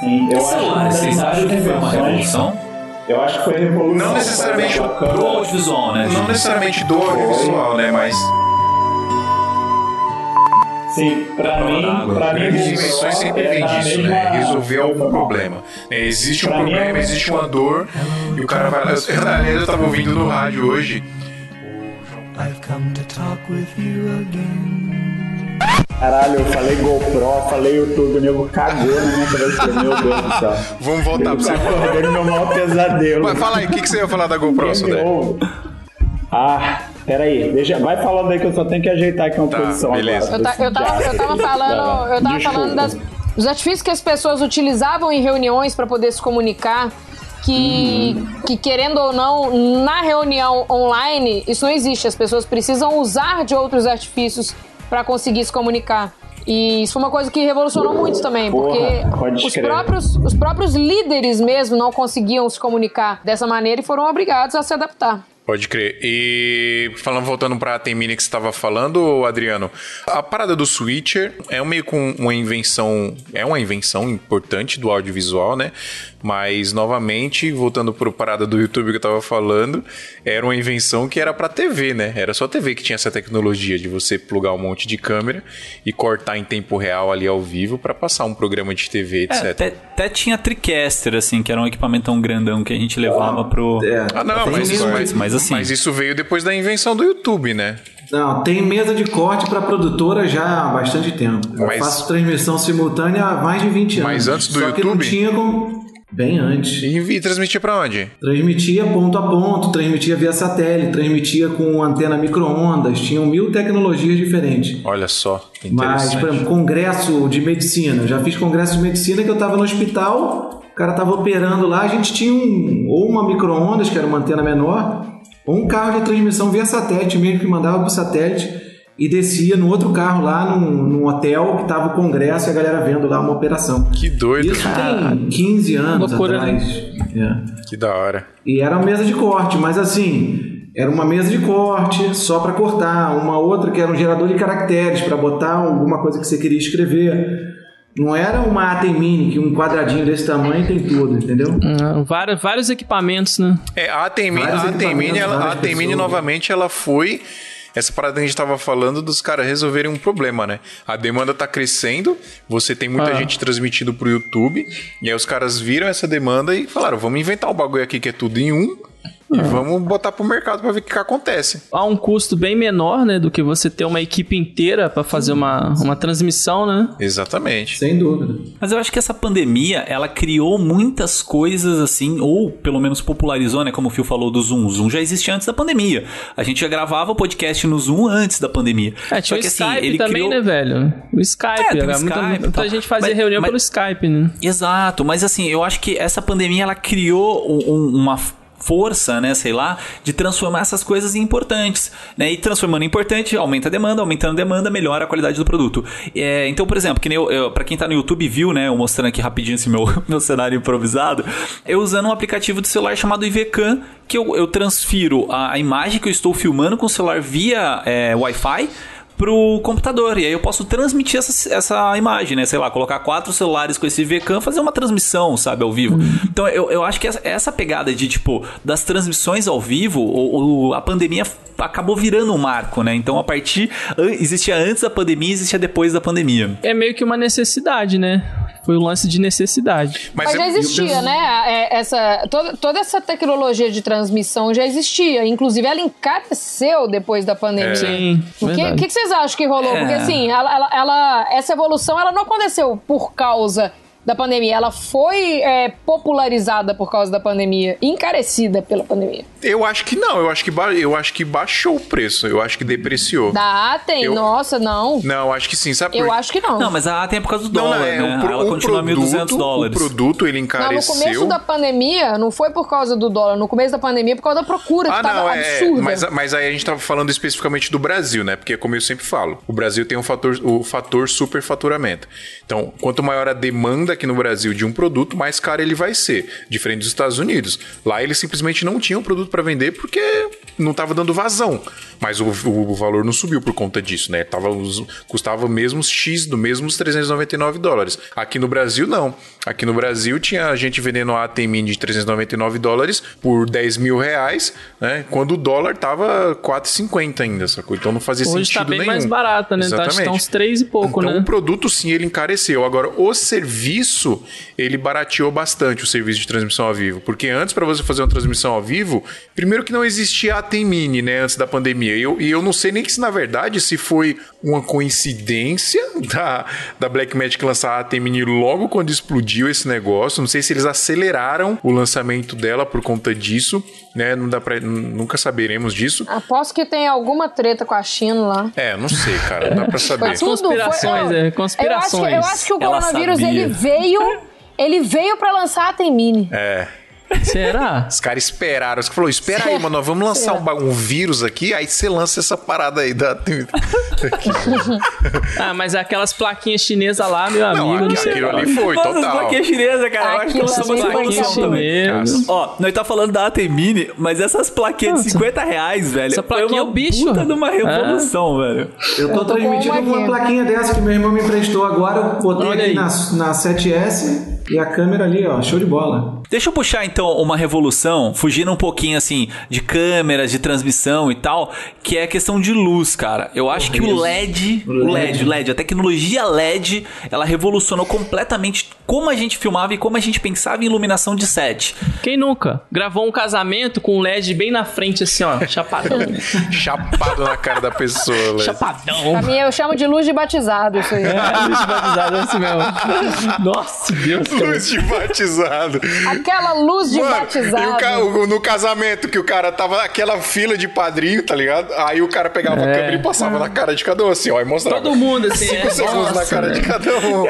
Sim, eu acho que Celular, vocês acham que foi uma revolução? Eu acho que foi revolução. Não necessariamente Pro audiovisual, né? Não gente? necessariamente do audiovisual, né? Mas Sim, pra mim, pra mim, grandes revolução invenções sempre é vem disso, né? Resolver algum problema. É, existe um Pra problema, é- existe uma dor, e o cara vai lá. Eu tava ouvindo no rádio hoje. I've come to talk with you again. Caralho, eu falei GoPro, falei YouTube, o nego cagou na minha cabeça. Meu Deus do céu. Vamos voltar pra você Eu acordei meu maior pesadelo. Mas fala aí, o que, que você ia falar da GoPro, ouve? Ah, peraí, deixa, vai falando aí que eu só tenho que ajeitar aqui uma Tá, posição beleza. agora. Eu, ta- eu tava, eu tava falando, eu tava Desculpa. falando das, dos artifícios que as pessoas utilizavam em reuniões para poder se comunicar. Que, que querendo ou não, na reunião online, isso não existe. As pessoas precisam usar de outros artifícios para conseguir se comunicar. E isso foi uma coisa que revolucionou muito também, Porra, porque pode os crer. próprios, os próprios líderes mesmo não conseguiam se comunicar dessa maneira e foram obrigados a se adaptar. Pode crer. E falando, voltando pra Temini que você estava falando, Adriano, a parada do Switcher é meio com uma invenção, é uma invenção importante do audiovisual, né? Mas novamente, voltando pro parada do YouTube que eu tava falando, era uma invenção que era pra TV, né? Era só TV que tinha essa tecnologia de você plugar um monte de câmera e cortar em tempo real ali ao vivo pra passar um programa de TV, etc. É, até, até tinha TriCaster, assim, que era um equipamento tão grandão que a gente levava pro. É, Ah, não, tem mas, mesmo- mas, mas assim- mas isso veio depois da invenção do YouTube, né? Não, tem mesa de corte para produtora já há bastante tempo. Eu Mas- faço transmissão simultânea há mais de 20 anos. Mas antes do Só que não YouTube? tinha como... Bem antes. E, e transmitir pra onde? Transmitia ponto a ponto, transmitia via satélite, transmitia com antena micro-ondas, tinham mil tecnologias diferentes. Olha só, Mas, por exemplo, congresso de medicina. Eu já fiz congresso de medicina que eu estava no hospital, o cara estava operando lá, a gente tinha um, ou uma micro-ondas, que era uma antena menor, ou um carro de transmissão via satélite mesmo, que mandava pro satélite e descia no outro carro lá num, num hotel que estava o congresso e a galera vendo lá uma operação. Que doido, Isso tem 15 anos Loucura, atrás. É. que da hora. E era uma mesa de corte, mas assim, era uma mesa de corte só para cortar, uma outra que era um gerador de caracteres para botar alguma coisa que você queria escrever. Não era uma ATEM Mini, que um quadradinho desse tamanho tem tudo, entendeu? Ah, vários, vários equipamentos, né? É, a Temini, Vários a Temini, equipamentos, ela, a Temini pessoas. novamente, ela foi essa parada que a gente tava falando dos caras resolverem um problema, né? A demanda tá crescendo, você tem muita Ah. gente transmitindo pro YouTube, e aí os caras viram essa demanda e falaram, vamos inventar um bagulho aqui que é tudo em um, e vamos botar pro mercado pra ver o que, que acontece. Há um custo bem menor, né, do que você ter uma equipe inteira pra fazer uma, uma transmissão, né? Exatamente. Sem dúvida. Mas eu acho que essa pandemia, ela criou muitas coisas assim, ou pelo menos popularizou, né? Como o Phil falou do Zoom. O Zoom já existia antes da pandemia. A gente já gravava o podcast no Zoom antes da pandemia. É, tinha Só o que Skype assim, ele também, criou... né, velho? O Skype. É, tem o muita, Skype muita tal. gente fazia Mas- reunião mas- pelo Skype, né? Exato, mas assim, eu acho que essa pandemia ela criou um- um- uma força, né, sei lá, de transformar essas coisas em importantes, né, e transformando em importante, aumenta a demanda, aumentando a demanda, melhora a qualidade do produto. É, então, por exemplo, que eu, eu, pra quem tá no YouTube viu, né, eu mostrando aqui rapidinho esse meu, meu cenário improvisado, eu usando um aplicativo de celular chamado IVCam, que eu, eu transfiro a, a imagem que eu estou filmando com o celular via é, Wi-Fi pro computador. E aí eu posso transmitir essa, essa imagem, né? Sei lá, colocar quatro celulares com esse VCAM, fazer uma transmissão, sabe, ao vivo. Então eu, eu acho que essa, essa pegada de, tipo, das transmissões ao vivo, o, o- a pandemia acabou virando um marco, né? Então a partir. Existia antes da pandemia, existia depois da pandemia. É meio que uma necessidade, né? Foi o lance de necessidade. Mas, já é- existia, né? É, Essa, toda, toda essa tecnologia de transmissão já existia. Inclusive, ela encareceu depois da pandemia. Sim, O que, que que vocês acham que rolou? É. Porque assim, ela, ela- ela- essa evolução ela não aconteceu por causa da pandemia. Ela foi é, popularizada por causa da pandemia, encarecida pela pandemia. Eu acho que não, eu acho que, ba- eu acho que baixou o preço, eu acho que depreciou. Da Atem, Eu- nossa, não. Não, acho que sim, sabe Eu por acho que não. Não, mas a tem é por causa do Não, dólar, não, é, né? o, pro- Ela o continua produto, 1.200 dólares. O produto, ele Não, no encareceu. começo da pandemia, não foi por causa do dólar. No começo da pandemia, por causa da procura, que Ah, tava não, é. absurda. Mas, mas aí a gente tava falando especificamente do Brasil, né? Porque, como eu sempre falo, o Brasil tem um fator, o fator superfaturamento. Então, quanto maior a demanda aqui no Brasil de um produto, mais caro ele vai ser. Diferente dos Estados Unidos. Lá eles simplesmente não tinham produto para vender porque não tava dando vazão. Mas o, o valor não subiu por conta disso, né? Tava, custava mesmo X, do mesmo os 399 dólares. Aqui no Brasil, não. Aqui no Brasil tinha gente vendendo a ATM Mini de 399 dólares por 10 mil reais, né? Quando o dólar tava 4,50 ainda, sacou? Então não fazia Hoje sentido tá bem nenhum. mais barata, né? Tá, acho que tá uns três e pouco, então, né? o produto sim ele encareceu. Agora o serviço ele barateou bastante o serviço de transmissão ao vivo, porque antes para você fazer uma transmissão ao vivo, primeiro que não existia a ATEM Mini, né, antes da pandemia. E eu, e eu não sei nem que se na verdade se foi uma coincidência da da Blackmagic lançar a ATEM Mini logo quando explodiu esse negócio. Não sei se eles aceleraram o lançamento dela por conta disso, né? Não dá para nunca saberemos disso. Aposto que tem alguma treta com a China lá. É, não sei, cara, não dá para saber. Mas tudo Conspirações, foi- é, Eu conspirações. acho, que, eu acho que o Ela coronavírus ele veio, ele veio para lançar a Temini. É. Será? Os caras esperaram. Os caras falaram: espera aí, mano, nós vamos lançar um, um vírus aqui, aí você lança essa parada aí da. Ah, mas aquelas plaquinhas chinesas lá, meu amigo, Não, não, aqui- sei. aquilo ali foi, Nossa, as total. plaquinhas chinesas, cara. Eu acho que Aquilo nós somos ali uma foi evolução cabuloso. também. Ó, nós tá falando da AT Mini, mas essas plaquinhas de 50 reais, velho. Essa plaquinha é o bicho. puta de uma revolução, velho. Eu tô Eu tô transmitindo uma uma aqui. plaquinha dessa que meu irmão me emprestou agora. Eu botei Olha aqui na, na 7S e a câmera ali, ó. Show de bola. Deixa eu puxar então uma revolução, fugindo um pouquinho assim de câmeras, de transmissão e tal, que é a questão de luz, cara. Eu acho que o LED, o LED, o LED, a tecnologia LED, ela revolucionou completamente como a gente filmava e como a gente pensava em iluminação de set. Quem nunca? Gravou um casamento com um LED bem na frente, assim, ó. Chapadão. Chapado na cara da pessoa, Léo. Chapadão. Pra mim, eu chamo de luz de batizado isso aí. É, luz batizada, é assim mesmo. Nossa, Deus, cara. Luz de batizado. Aquela luz de Mano, batizado. e o no casamento que o cara tava naquela fila de padrinho, tá ligado? Aí o cara pegava a É. câmera e passava na cara de cada um, assim, ó, e mostrava. Todo mundo, assim, Cinco é. segundos na Nossa, cara de cada um.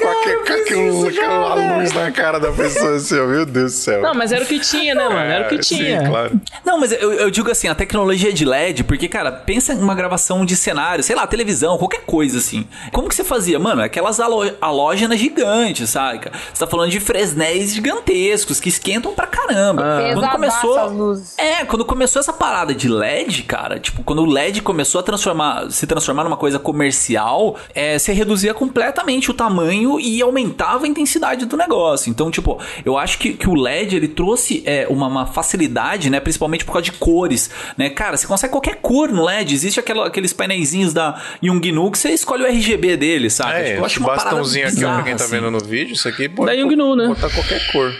com aquele, com aquilo- aquela luz na cara da pessoa, assim, ó, meu Deus do céu. Não, mas era o que tinha, né, mano? Era o que É, tinha. Sim, claro. Não, mas eu, eu digo assim, a tecnologia de LED, porque, cara, pensa em uma gravação de cenário, sei lá, televisão, qualquer coisa assim. Como que você fazia? Mano, aquelas halógenas gigantes, sabe? Você tá falando de fresnéis gigantescos que esquentam pra caramba. Quando Pesadaço começou. É, quando começou essa parada de LED, cara, tipo, quando o LED começou a transformar, se transformar numa coisa comercial, é, você reduzia completamente o tamanho e aumentava a intensidade do negócio. Então, tipo, eu acho que, que o LED ele trouxe é, uma, uma facilidade, né? Principalmente por causa de cores, né? Cara, você consegue qualquer cor no LED. Existe aquela- aqueles painéis da Yongnu que você escolhe o RGB dele, sabe? É, Tipo, eu acho uma bastãozinho aqui, ó, pra quem tá assim. vendo no vídeo, isso aqui pode Da Yongnuo, né? botar qualquer cor.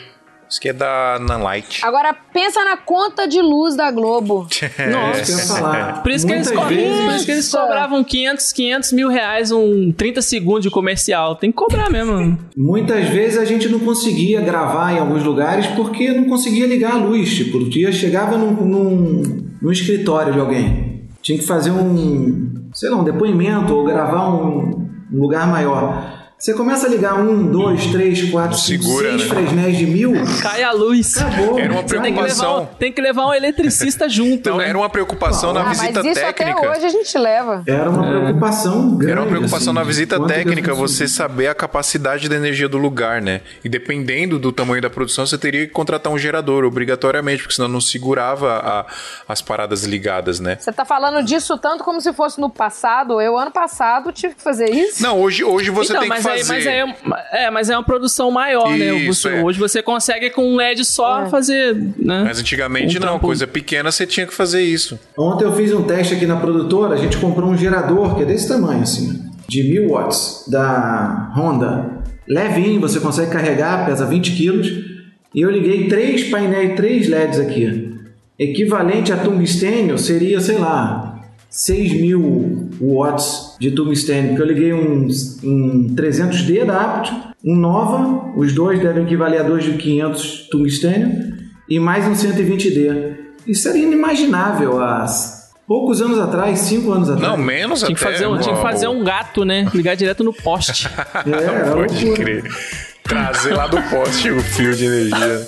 Isso aqui é da Nanlite. Agora pensa na conta de luz da Globo. Nossa, eu ia falar. Por isso, que eles Muitas cobram, vezes- por isso que eles cobravam 500, 500 mil reais um 30 segundos de comercial. Tem que cobrar mesmo. Muitas vezes a gente não conseguia gravar em alguns lugares porque não conseguia ligar a luz. Tipo, o dia chegava num, num, num escritório de alguém. Tinha que fazer um, sei lá, um depoimento ou gravar um, um lugar maior. Você começa a ligar um, dois, três, quatro, Não cinco, segura, seis né? fresnéis de mil. Cai a luz. Acabou. Era uma Você tem que, levar preocupação. um, tem que levar um eletricista junto. Então, né? era uma preocupação na Ah, mas visita isso até técnica. hoje a gente leva. Era uma preocupação grande. Era uma preocupação assim, na visita técnica, você saber a capacidade da energia do lugar, né? E dependendo do tamanho da produção, você teria que contratar um gerador, obrigatoriamente, porque senão não segurava a- as paradas ligadas, né? Você tá falando disso tanto como se fosse no passado. Eu, ano passado, tive que fazer isso. Não, hoje, hoje você então, tem que mas, fazer. Aí, mas aí é, é, mas é uma produção maior, né? Isso, Você- é. Hoje você consegue com um LED só fazer, né? Mas antigamente Um não, trampo- coisa pequena você tinha que fazer isso. Ontem eu fiz um teste aqui na produtora, a gente comprou um gerador que é desse tamanho assim, de 1000 watts, da Honda. Levinho, você consegue carregar, pesa 20 quilos. E eu liguei três painéis, três LEDs aqui. Equivalente a tungstênio seria, sei lá, 6 mil watts de tungstênio. Porque eu liguei um, um 300D da Aptiv, um Nova, os dois devem equivaler a 2.500 tungstênio, e mais um 120D. Isso era inimaginável há poucos anos atrás, 5 anos atrás. Não, menos Tinha que, até. fazer um, tinha que fazer um gato, né? Ligar direto no poste. É, Pode loucura. crer. Trazer lá do poste o fio de energia.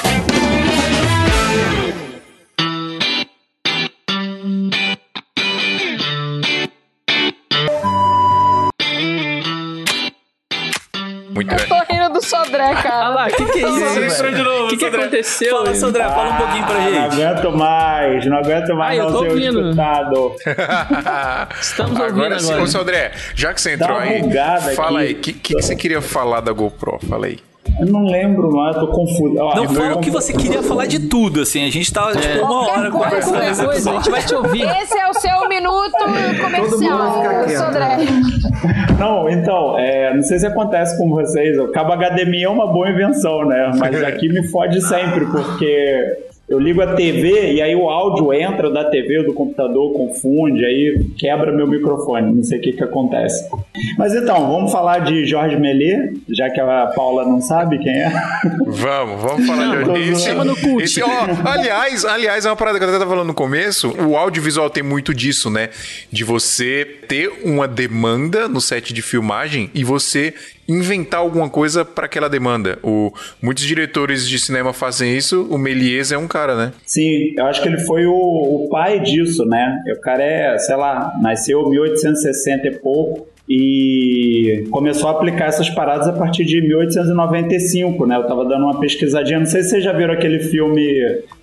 Eu tô rindo do Sodré, Olha cara. lá, o que, que é isso? Você entrou velho? de novo, O que, que aconteceu? Fala, aí? Sandré, fala um pouquinho pra Ah, Não gente. aguento mais, não aguento mais Ah, eu não tô ser ouvindo. escutado. Estamos ouvindo Agora sim, agora. André, já que você entrou aí, bugada fala aqui. aí, o que, que, que você queria falar da GoPro? Fala aí. Eu não lembro, mas eu tô confuso. Ó, Não foi o que você queria falar de tudo, assim. A gente tá, tipo, uma Qualquer hora coisa, conversando Coisa, a gente vai te ouvir. Esse é o seu minuto comercial. Sodré. Não, então, é, não sei se acontece com vocês, o cabo HDMI é uma boa invenção, né? Mas aqui me fode sempre, porque eu ligo a TV e aí o áudio entra da TV ou do computador, confunde, aí quebra meu microfone, não sei o que que acontece. Mas então, vamos falar de Jorge Melê, já que a Paula não sabe quem é. Vamos, vamos falar Não, de esse, chama no cult. esse- ó, aliás, aliás, é uma parada que eu até tava falando no começo. O audiovisual tem muito disso, né? De você ter uma demanda no set de filmagem e você inventar alguma coisa para aquela demanda. O, muitos diretores de cinema fazem isso. O Méliès é um cara, né? Sim, eu acho que ele foi o, o pai disso, né? O cara é, sei lá, nasceu em 1860 e pouco e começou a aplicar essas paradas a partir de 1895, né? Eu tava dando uma pesquisadinha, não sei se vocês já viram aquele filme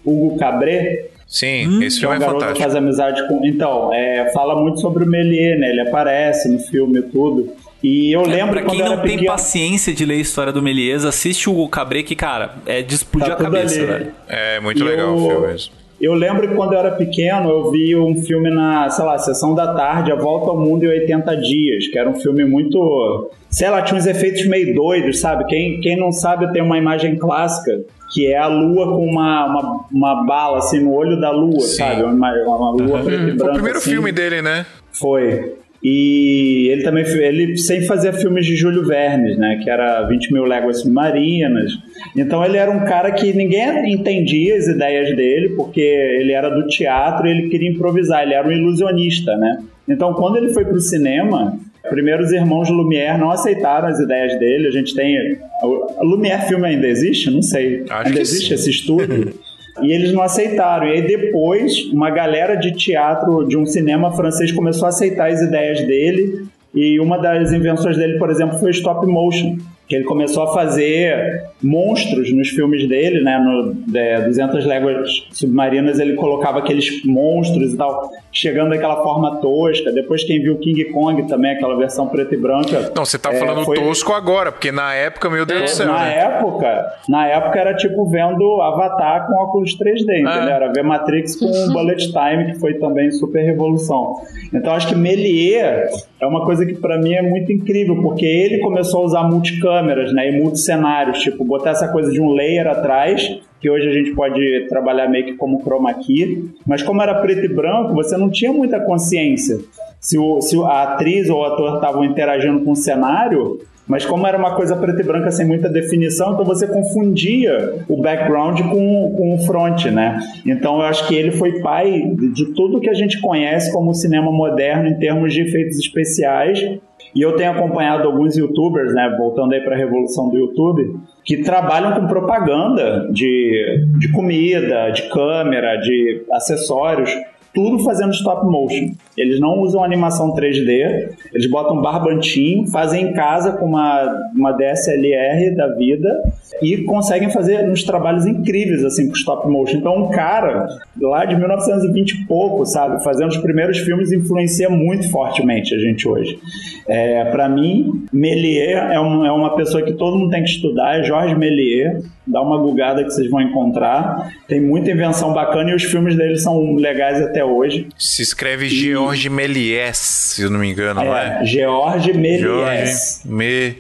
Hugo Cabré, Sim, esse que é filme um é garoto que fantástico. faz amizade com... Então, é, fala muito sobre o Méliès, né? Ele aparece no filme e tudo. E eu lembro Pra quando quem não tem pequeno... paciência de ler a história do Méliès, assiste o Cabré, que, cara, é de explodir Tá a cabeça, ali. velho. É muito E legal eu- o filme mesmo. Eu lembro que quando eu era pequeno, eu vi um filme na, sei lá, Sessão da Tarde, A Volta ao Mundo em 80 Dias, que era um filme muito... Sei lá, tinha uns efeitos meio doidos, sabe? Quem, quem não sabe tem uma imagem clássica, que é a lua com uma, uma, uma bala, assim, no olho da lua, Sim. sabe? Uma, uma lua preta e branca, Foi o primeiro assim. filme dele, né? Foi. E ele também ele sempre fazia filmes de Júlio Verne, né? Que era 20 mil léguas submarinas. Então ele era um cara que ninguém entendia as ideias dele, porque ele era do teatro e ele queria improvisar, ele era um ilusionista, né? Então quando ele foi pro cinema, primeiro os irmãos Lumière não aceitaram as ideias dele. A gente tem. A Lumière filme ainda existe? Não sei. Acho ainda existe sim. esse estúdio? E eles não aceitaram. E aí depois, uma galera de teatro de um cinema francês começou a aceitar as ideias dele. E uma das invenções dele, por exemplo, foi stop motion. Que ele começou a fazer monstros nos filmes dele, né? No é, 200 Léguas Submarinas ele colocava aqueles monstros e tal, chegando daquela forma tosca. Depois quem viu King Kong também, aquela versão preta e branca. Não, você tá é, falando foi- tosco agora, porque na época, meu Deus do céu. na né? época, na época era tipo vendo Avatar com óculos 3D, entendeu? Era ver Matrix com Bullet Time, que foi também super revolução. Então acho que Méliès é uma coisa que pra mim é muito incrível, porque ele começou a usar multicâmeras, né, e multicenários, tipo botar essa coisa de um layer atrás, que hoje a gente pode trabalhar meio que como chroma key, mas como era preto e branco, você não tinha muita consciência se, o, se a atriz ou o ator estavam interagindo com o cenário, mas como era uma coisa preta e branca sem muita definição, então você confundia o background com, com o front, né? Então eu acho que ele foi pai de tudo que a gente conhece como cinema moderno em termos de efeitos especiais. E eu tenho acompanhado alguns youtubers, né, voltando aí para a revolução do YouTube, que trabalham com propaganda de, de comida, de câmera, de acessórios, tudo fazendo stop motion. Eles não usam animação 3D, eles botam barbantinho, fazem em casa com uma, uma DSLR da vida e conseguem fazer uns trabalhos incríveis assim com stop motion. Então, um cara lá de 1920 e pouco, sabe, fazendo os primeiros filmes influencia muito fortemente a gente hoje. É, para mim, Méliès é, um, é uma pessoa que todo mundo tem que estudar, é Jorge Méliès. Dá uma gugada que vocês vão encontrar. Tem muita invenção bacana e os filmes dele são legais até hoje. Se escreve George Méliès, se eu não me engano, não é? É, George Méliès. George. Méliès.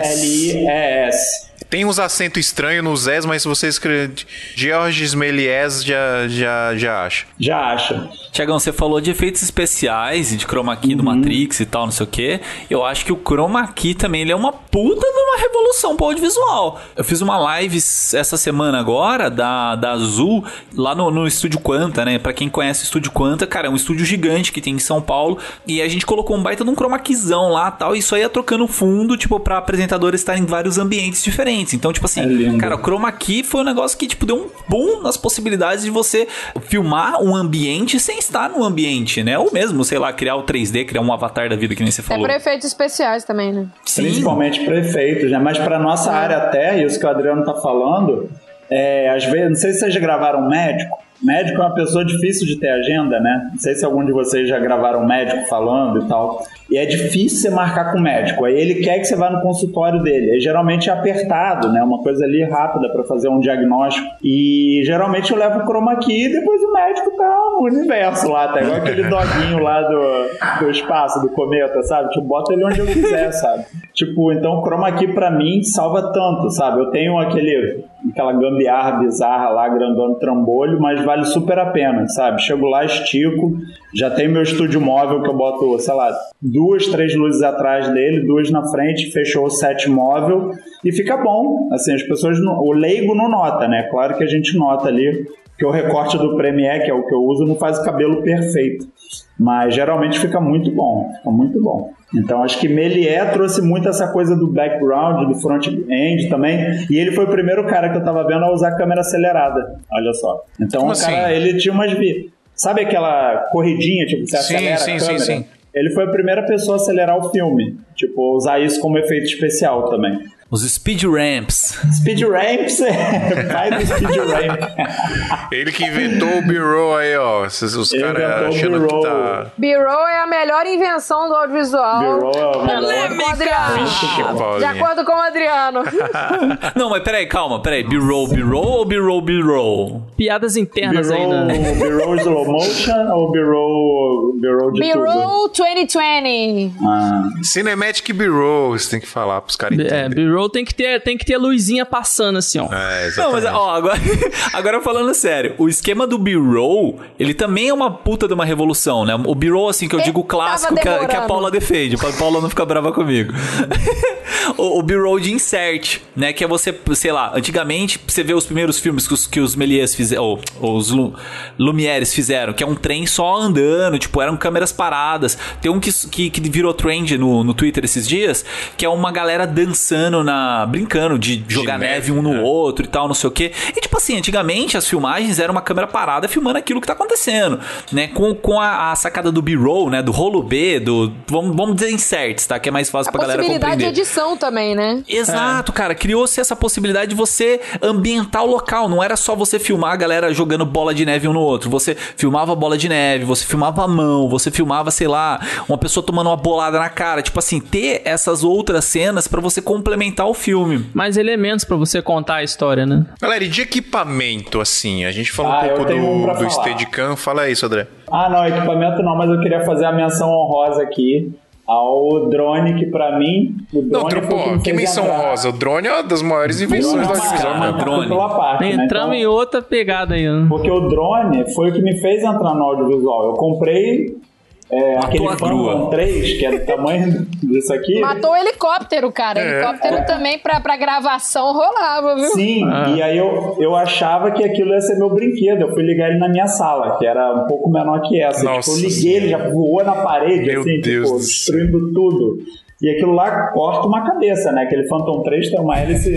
M-E-L-I-E-S. Tem uns acentos estranhos nos S, mas se você escrever Georges Méliès, já, já, já acha. Já acha. Tiagão, você falou de efeitos especiais e de chroma key do Matrix e tal, não sei o que. Eu acho que o chroma key também ele é uma puta de uma revolução pro audiovisual. Eu fiz uma live essa semana agora da, da Azul lá no, no Estúdio Quanta, né? Pra quem conhece o Estúdio Quanta, cara, é um estúdio gigante que tem em São Paulo. E a gente colocou um baita de um chroma keyzão lá tal. E isso aí ia trocando fundo, tipo, pra apresentadores estarem em vários ambientes diferentes. Então, tipo assim, É cara, o chroma key foi um negócio que, tipo, deu um boom nas possibilidades de você filmar um ambiente sem estar no ambiente, né? Ou mesmo, sei lá, criar o 3D, criar um avatar da vida, que nem você É falou. pra efeitos especiais também, né? Sim. Principalmente prefeitos, né? Mas para nossa área até, isso que o Adriano tá falando, é, às vezes, não sei se vocês já gravaram médico. Médico é uma pessoa difícil de ter agenda, né? Não sei se algum de vocês já gravaram médico falando e tal. E é difícil você marcar com o médico. Aí ele quer que você vá no consultório dele. Aí geralmente é apertado, né? Uma coisa ali rápida para fazer um diagnóstico. E geralmente eu levo o chroma key e depois o médico tá no universo lá, tá igual aquele doguinho lá do, do espaço, do cometa, sabe? Tipo, bota ele onde eu quiser, sabe? Tipo, então o chroma key pra mim salva tanto, sabe? Eu tenho aquele aquela gambiarra bizarra lá, grandona trambolho, mas vale super a pena, sabe? Chego lá, estico, já tenho meu estúdio móvel que eu boto, sei lá, duas, três luzes atrás dele, duas na frente, fechou o set móvel e fica bom. Assim, as pessoas, não- o leigo não nota, né? Claro que a gente nota ali que o recorte do Premiere, que é o que eu uso, não faz o cabelo perfeito. Mas geralmente fica muito bom, fica muito bom. Então acho que Méliès trouxe muito essa coisa do background, do front-end também. E ele foi o primeiro cara que eu tava vendo a usar câmera acelerada. Olha só. Então Como o cara, assim? ele tinha umas. vi- Sabe aquela corridinha, tipo, você Sim, acelera sim, a sim, câmera? sim. Ele foi a primeira pessoa a acelerar o filme. Tipo, usar isso como efeito especial também. Os speed ramps. Speed Ramps, pai do Speed Ramp. Ele que inventou o B-roll aí, ó. Esses- Os caras achando que B-roll. tá. B-roll é a melhor invenção do audiovisual. B-roll é o melhor. De acordo com o Adriano. De acordo com o Adriano. Não, mas peraí, calma, peraí. B-roll, B-roll ou B-roll, B-roll? Piadas internas aí, B-roll, né? B-roll slow motion ou B-roll, B-roll de tudo? B-roll 2020. Ah, Cinematic B-roll, você tem que falar pros caras É, entenderem. Tem que ter, tem que ter luzinha passando assim, ó. É, Não, exatamente. mas ó, agora, agora falando sério, o esquema do B-roll, ele também é uma puta de uma revolução, né? O B-roll, assim, que eu Ele digo clássico, que a, que a. Paula defende, pra Paula não ficar brava comigo. o o B-roll de insert, né? Que é você, sei lá, antigamente você vê os primeiros filmes que os, que os Méliès fizeram, ou, ou os Lu, Lumieres fizeram, que é um trem só andando, tipo, eram câmeras paradas. Tem um que, que, que virou trend no, no Twitter esses dias, que é uma galera dançando na brincando de jogar neve, neve, um no é. outro e tal, não sei o quê. E tipo assim, antigamente as filmagens eram uma câmera parada filmando aquilo que tá acontecendo, né? Com, com a, a sacada do B-roll, né? Do rolo B, do vamos, vamos dizer inserts, tá? Que é mais fácil A pra galera possibilidade de compreender. edição também, né? Exato, cara. Criou-se essa possibilidade de você ambientar o local. Não era só você filmar a galera jogando bola de neve um no outro. Você filmava a bola de neve, você filmava a mão, você filmava, sei lá, uma pessoa tomando uma bolada na cara. Tipo assim, ter essas outras cenas pra você complementar o filme. Mais elementos pra você contar a história, né? Galera, e de equipamento, assim? A gente falou Ah, um pouco tenho um do, do falar. Steadicam. Fala isso, André. Ah, não, equipamento não, mas eu queria fazer a menção honrosa aqui ao drone, que pra mim. O drone Não, o pô, que menção rosa. O drone é uma das maiores invenções da divisão. drone. pela parte, né? Entramos Então- em outra pegada aí. né? Porque o drone foi o que me fez entrar no audiovisual. Eu comprei é, Matou aquele a grua. Phantom 3, que é do tamanho disso aqui. Matou o helicóptero, cara. É. Helicóptero também pra, pra gravação rolava, viu? Sim, e aí eu, eu achava que aquilo ia ser meu brinquedo. Eu fui ligar ele na minha sala, que era um pouco menor que essa. Nossa tipo, eu liguei, ele já voou na parede, Meu assim, Deus tipo, do destruindo tudo. E aquilo lá corta uma cabeça, né? Aquele Phantom 3 tem uma hélice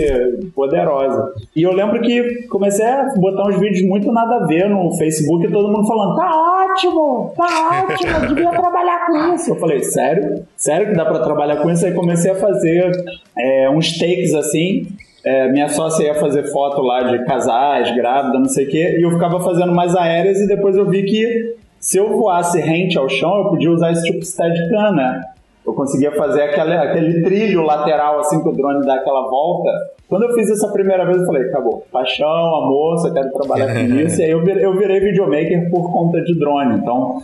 poderosa. E eu lembro que comecei a botar uns vídeos muito nada a ver no Facebook e todo mundo falando: tá ótimo, tá ótimo, devia trabalhar com isso. Eu falei: sério? Sério que dá pra trabalhar com isso? Aí comecei a fazer é, uns takes assim. É, minha sócia ia fazer foto lá de casais, grávida, não sei o quê, e eu ficava fazendo mais aéreas e depois eu vi que se eu voasse rente ao chão, eu podia usar esse tipo de Steadicam, né? Eu conseguia fazer aquele, aquele trilho lateral, assim, que o drone dá aquela volta. Quando eu fiz essa primeira vez, eu falei, acabou. Paixão, amor, só quero trabalhar com isso. E aí eu virei, eu virei videomaker por conta de drone. Então,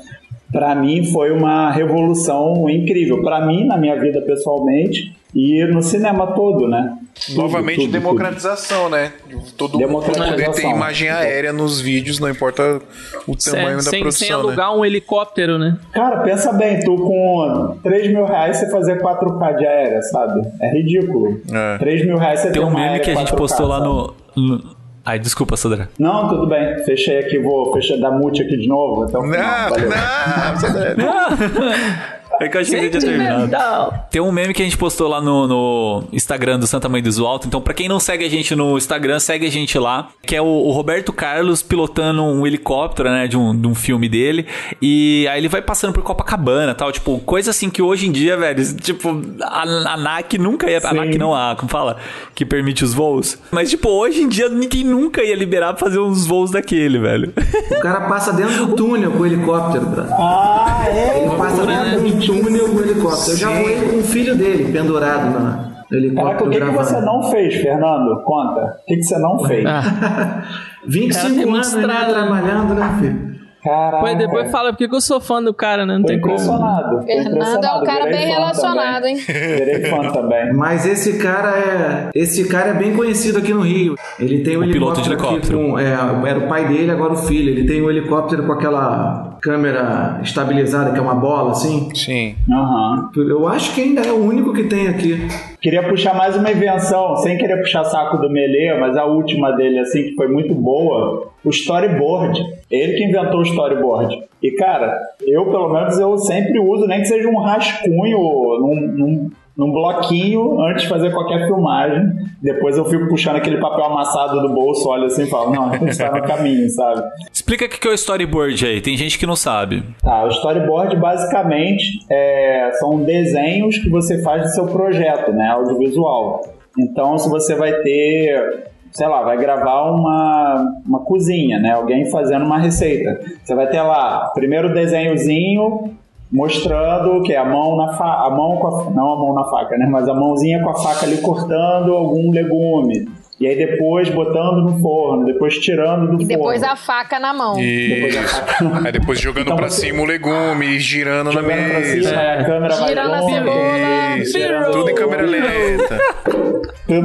pra mim, foi uma revolução incrível. Pra mim, na minha vida pessoalmente, e no cinema todo, né? Tudo, Novamente, tudo, democratização, né? Todo mundo poder ter imagem aérea nos vídeos, não importa o tamanho da sem, produção, sem né? alugar um helicóptero, né? Cara, pensa bem, tu com 3 mil reais você fazer 4K de aérea, sabe? É ridículo. É. 3 mil reais você Tem um meme que a gente 4K, postou lá no. no- Ai, desculpa, Sandra. Não, tudo bem. Fechei aqui, vou fechar dar mute aqui de novo. Até o final. Não, Valeu. não, É que eu achei que eu tinha terminado. Tem um meme que a gente postou lá no, no Instagram do Santa Mãe do Alto. Então, pra quem não segue a gente no Instagram, segue a gente lá. Que é o, o Roberto Carlos pilotando um helicóptero, né? De um, de um filme dele. E aí ele vai passando por Copacabana tal. Tipo, coisa assim que hoje em dia, velho, tipo, a, a NAC nunca ia. A Sim. NAC não, a. Como fala? Que permite os voos. Mas, tipo, hoje em dia ninguém nunca ia liberar pra fazer uns voos daquele, velho. O cara passa dentro do túnel com o helicóptero, bro. Ah, é? Ele passa dentro do túnel o helicóptero. Eu já voei com o filho dele pendurado na no Caraca, helicóptero o que, que você não fez, Fernando? Conta. O que, que você não fez? Ah, 25 Cara, tem muito anos né, estrada. trabalhando, né, filho? Caraca. Pois depois fala, porque que eu sou fã do cara, né? Não tem como. impressionado. Fernando é um cara Virei bem relacionado, também. hein? Virei fã também. Mas esse cara é. Esse cara é bem conhecido aqui no Rio. Ele tem um O piloto de helicóptero. aqui helicóptero. com, é, era o pai dele, agora o filho. Ele tem um helicóptero com aquela câmera estabilizada, que é uma bola, assim. Sim. Aham. Eu acho que ainda é o único que tem aqui. Queria puxar mais uma invenção, sem querer puxar saco do Melê, mas a última dele, assim, que foi muito boa, o storyboard. Ele que inventou o storyboard. E, cara, eu, pelo menos, eu sempre uso, nem que seja um rascunho num, num, num bloquinho antes de fazer qualquer filmagem. Depois eu fico puxando aquele papel amassado do bolso, olho assim e falo, não, a gente tá no caminho, sabe? Explica o que que é o storyboard aí. Tem gente que não sabe. Tá, o storyboard basicamente é, são desenhos que você faz do seu projeto, né, audiovisual. Então, se você vai ter, sei lá, vai gravar uma, uma cozinha, né, alguém fazendo uma receita. Você vai ter lá, primeiro desenhozinho mostrando que a mão na fa a mão com a, não a mão na faca, né, mas a mãozinha com a faca ali cortando algum legume. E aí depois botando no forno, depois tirando do E depois forno. a faca na mão. Depois a Isso. faca. Aí depois jogando Então pra você- cima o legume, e girando na Jogando pra mesa. cima, a câmera vai Girando a longe, cebola. Isso. girando- Tudo em câmera lenta.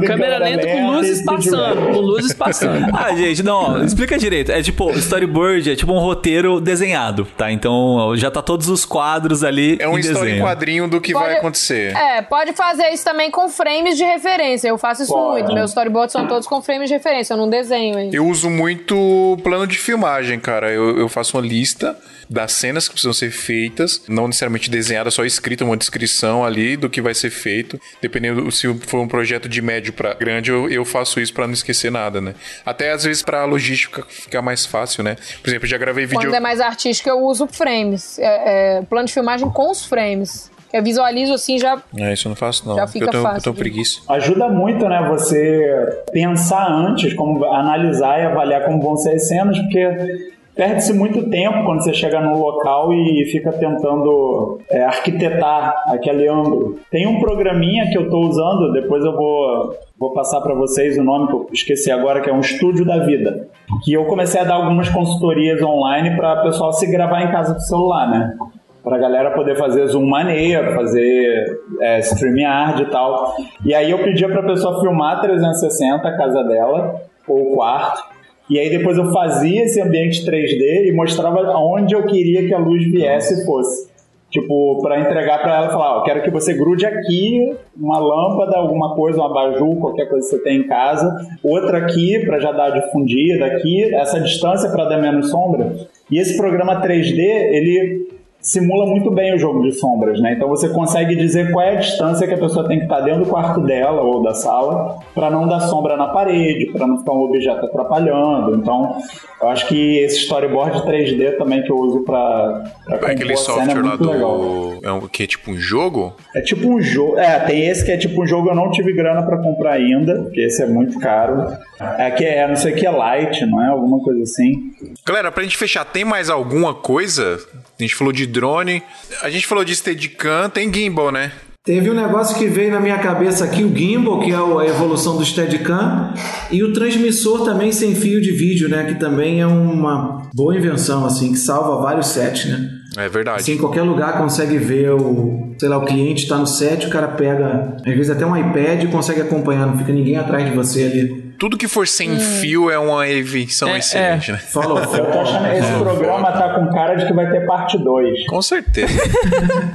Câmera lenta com luzes passando, com luzes passando. Ah, gente, não, ó, explica direito. É tipo, storyboard é tipo um roteiro desenhado, tá? Então já tá todos os quadros ali É um desenho. quadrinho do que Pode- vai acontecer. É, pode fazer isso também com frames de referência. Eu faço isso Pode. muito. Meus storyboards são todos com frames de referência. Eu não desenho ainda. Eu uso muito plano de filmagem, cara. Eu, eu faço uma lista das cenas que precisam ser feitas, não necessariamente desenhada, só escrita, uma descrição ali do que vai ser feito. Dependendo do- se for um projeto de médio pra grande, eu, eu faço isso pra não esquecer nada, né? Até às vezes pra logística ficar mais fácil, né? Por exemplo, eu já gravei vídeo. Quando é mais artístico, eu uso frames. É, é, plano de filmagem com os frames. Que eu visualizo assim, já É, isso eu não faço, não. Já fica eu tenho, fácil, eu tenho né? preguiça. Ajuda muito, né, você pensar antes, como analisar e avaliar como vão ser as cenas, porque perde-se muito tempo quando você chega num local e fica tentando é, arquitetar aquele ângulo. Tem um programinha que eu estou usando, depois eu vou, vou passar para vocês o nome que eu esqueci agora, que é um Estúdio da Vida. Que eu comecei a dar algumas consultorias online para o pessoal se gravar em casa do celular, né? Pra galera poder fazer zoom maneiro, fazer é, StreamYard e tal. E aí eu pedia pra pessoa filmar 360 a casa dela, ou o quarto. E aí depois eu fazia esse ambiente 3D e mostrava aonde eu queria que a luz viesse e fosse. Tipo, pra entregar pra ela falar, ó, quero que você grude aqui uma lâmpada, alguma coisa, um abajur, qualquer coisa que você tem em casa. Outra aqui pra já dar difundida aqui, essa distância pra dar menos sombra. E esse programa 3D, ele simula muito bem o jogo de sombras, né? Então você consegue dizer qual é a distância que a pessoa tem que estar dentro do quarto dela ou da sala para não dar sombra na parede, para não ficar um objeto atrapalhando. Então, eu acho que esse storyboard 3D também que eu uso para É aquele software lá do. É um, que é tipo um jogo? É tipo um jogo. É, tem esse que é tipo um jogo, eu não tive grana para comprar ainda, porque esse é muito caro. É que é, não sei o que é light, não é? Alguma coisa assim. Galera, pra gente fechar, tem mais alguma coisa? A gente falou de drone, a gente falou de Steadicam, tem gimbal, né? Teve um negócio que veio na minha cabeça aqui, o gimbal, que é a evolução do Steadicam, e o transmissor também sem fio de vídeo, né? Que também é uma boa invenção, assim, que salva vários sets, né? É verdade. Assim, em qualquer lugar consegue ver o, sei lá, o cliente está no set, o cara pega, às vezes até um iPad e consegue acompanhar, não fica ninguém atrás de você ali. Tudo que for sem fio é uma invenção É, excelente, né? Falou, Eu tô achando esse programa tá com cara de que vai ter parte 2. Com certeza.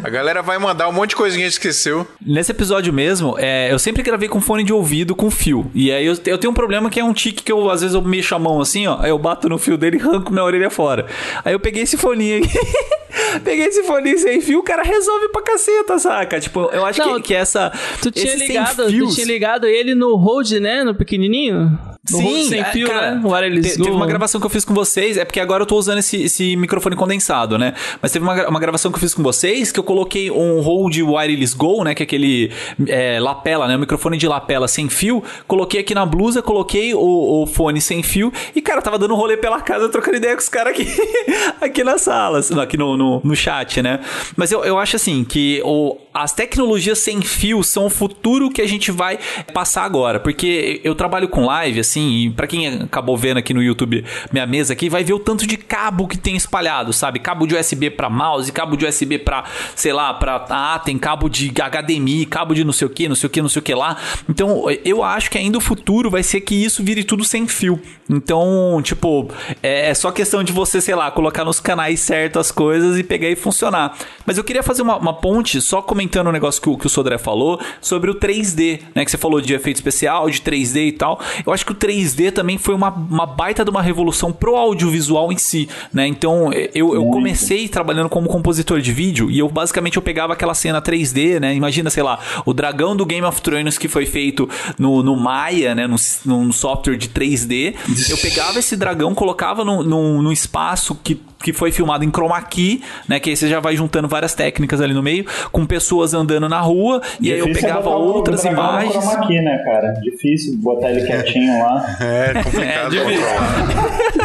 a galera vai mandar um monte de coisinha que esqueceu. Nesse episódio mesmo, é, eu sempre gravei com fone de ouvido com fio. E aí eu, eu tenho um problema que é um tique que eu, às vezes, eu mexo a mão assim, ó. Aí eu bato no fio dele e arranco minha orelha fora. Aí eu peguei esse foninho aqui. peguei esse foninho sem fio, o cara resolve pra caceta, saca? Tipo, eu acho Não, que, que essa. Tu tinha, ligado, tu tinha ligado ele no Rode, né? No pequenininho? Rode sem é, fio, cara, né? Te- Teve uma gravação que eu fiz com vocês, é porque agora eu tô usando esse, esse microfone condensado, né? Mas teve uma, uma gravação que eu fiz com vocês que eu coloquei um Rode Wireless Go, né? Que é aquele é, lapela, né? O microfone de lapela sem fio. Coloquei aqui na blusa, coloquei o, o fone sem fio e, cara, tava dando um rolê pela casa, trocando ideia com os caras aqui, aqui na sala, assim, aqui no, no, no chat, né? Mas eu, eu acho assim que o, as tecnologias sem fio são o futuro que a gente vai passar agora. Porque eu trabalho com live, assim, e pra quem acabou vendo aqui no YouTube minha mesa aqui, vai ver o tanto de cabo que tem espalhado, sabe? Cabo de USB pra mouse, cabo de USB pra, sei lá, pra. Ah, tem cabo de HDMI, cabo de não sei o que, não sei o que, não sei o que lá. Então, eu acho que ainda o futuro vai ser que isso vire tudo sem fio. Então, tipo, é é só questão de você, sei lá, colocar nos canais certos as coisas e pegar e funcionar. Mas eu queria fazer uma, uma ponte, só comentando um negócio que, o- que o Sodré falou, sobre o 3D, né? Que você falou de efeito especial, de 3D e tal. Eu acho que o 3D também foi uma, uma baita de uma revolução pro audiovisual em si, né? Então, eu, eu comecei trabalhando como compositor de vídeo e eu basicamente eu pegava aquela cena 3D, né? Imagina, sei lá, o dragão do Game of Thrones que foi feito no, no Maya, né? Num, num software de 3D. Eu pegava esse dragão, colocava num, num, num espaço que que foi filmado em chroma key, né? Que aí você já vai juntando várias técnicas ali no meio, com pessoas andando na rua, e aí eu Difícil é pegava outras dragão no imagens. chroma key, né, cara? Difícil botar ele quietinho lá. É complicado.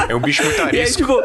é um bicho muito E aí, arisco. tipo,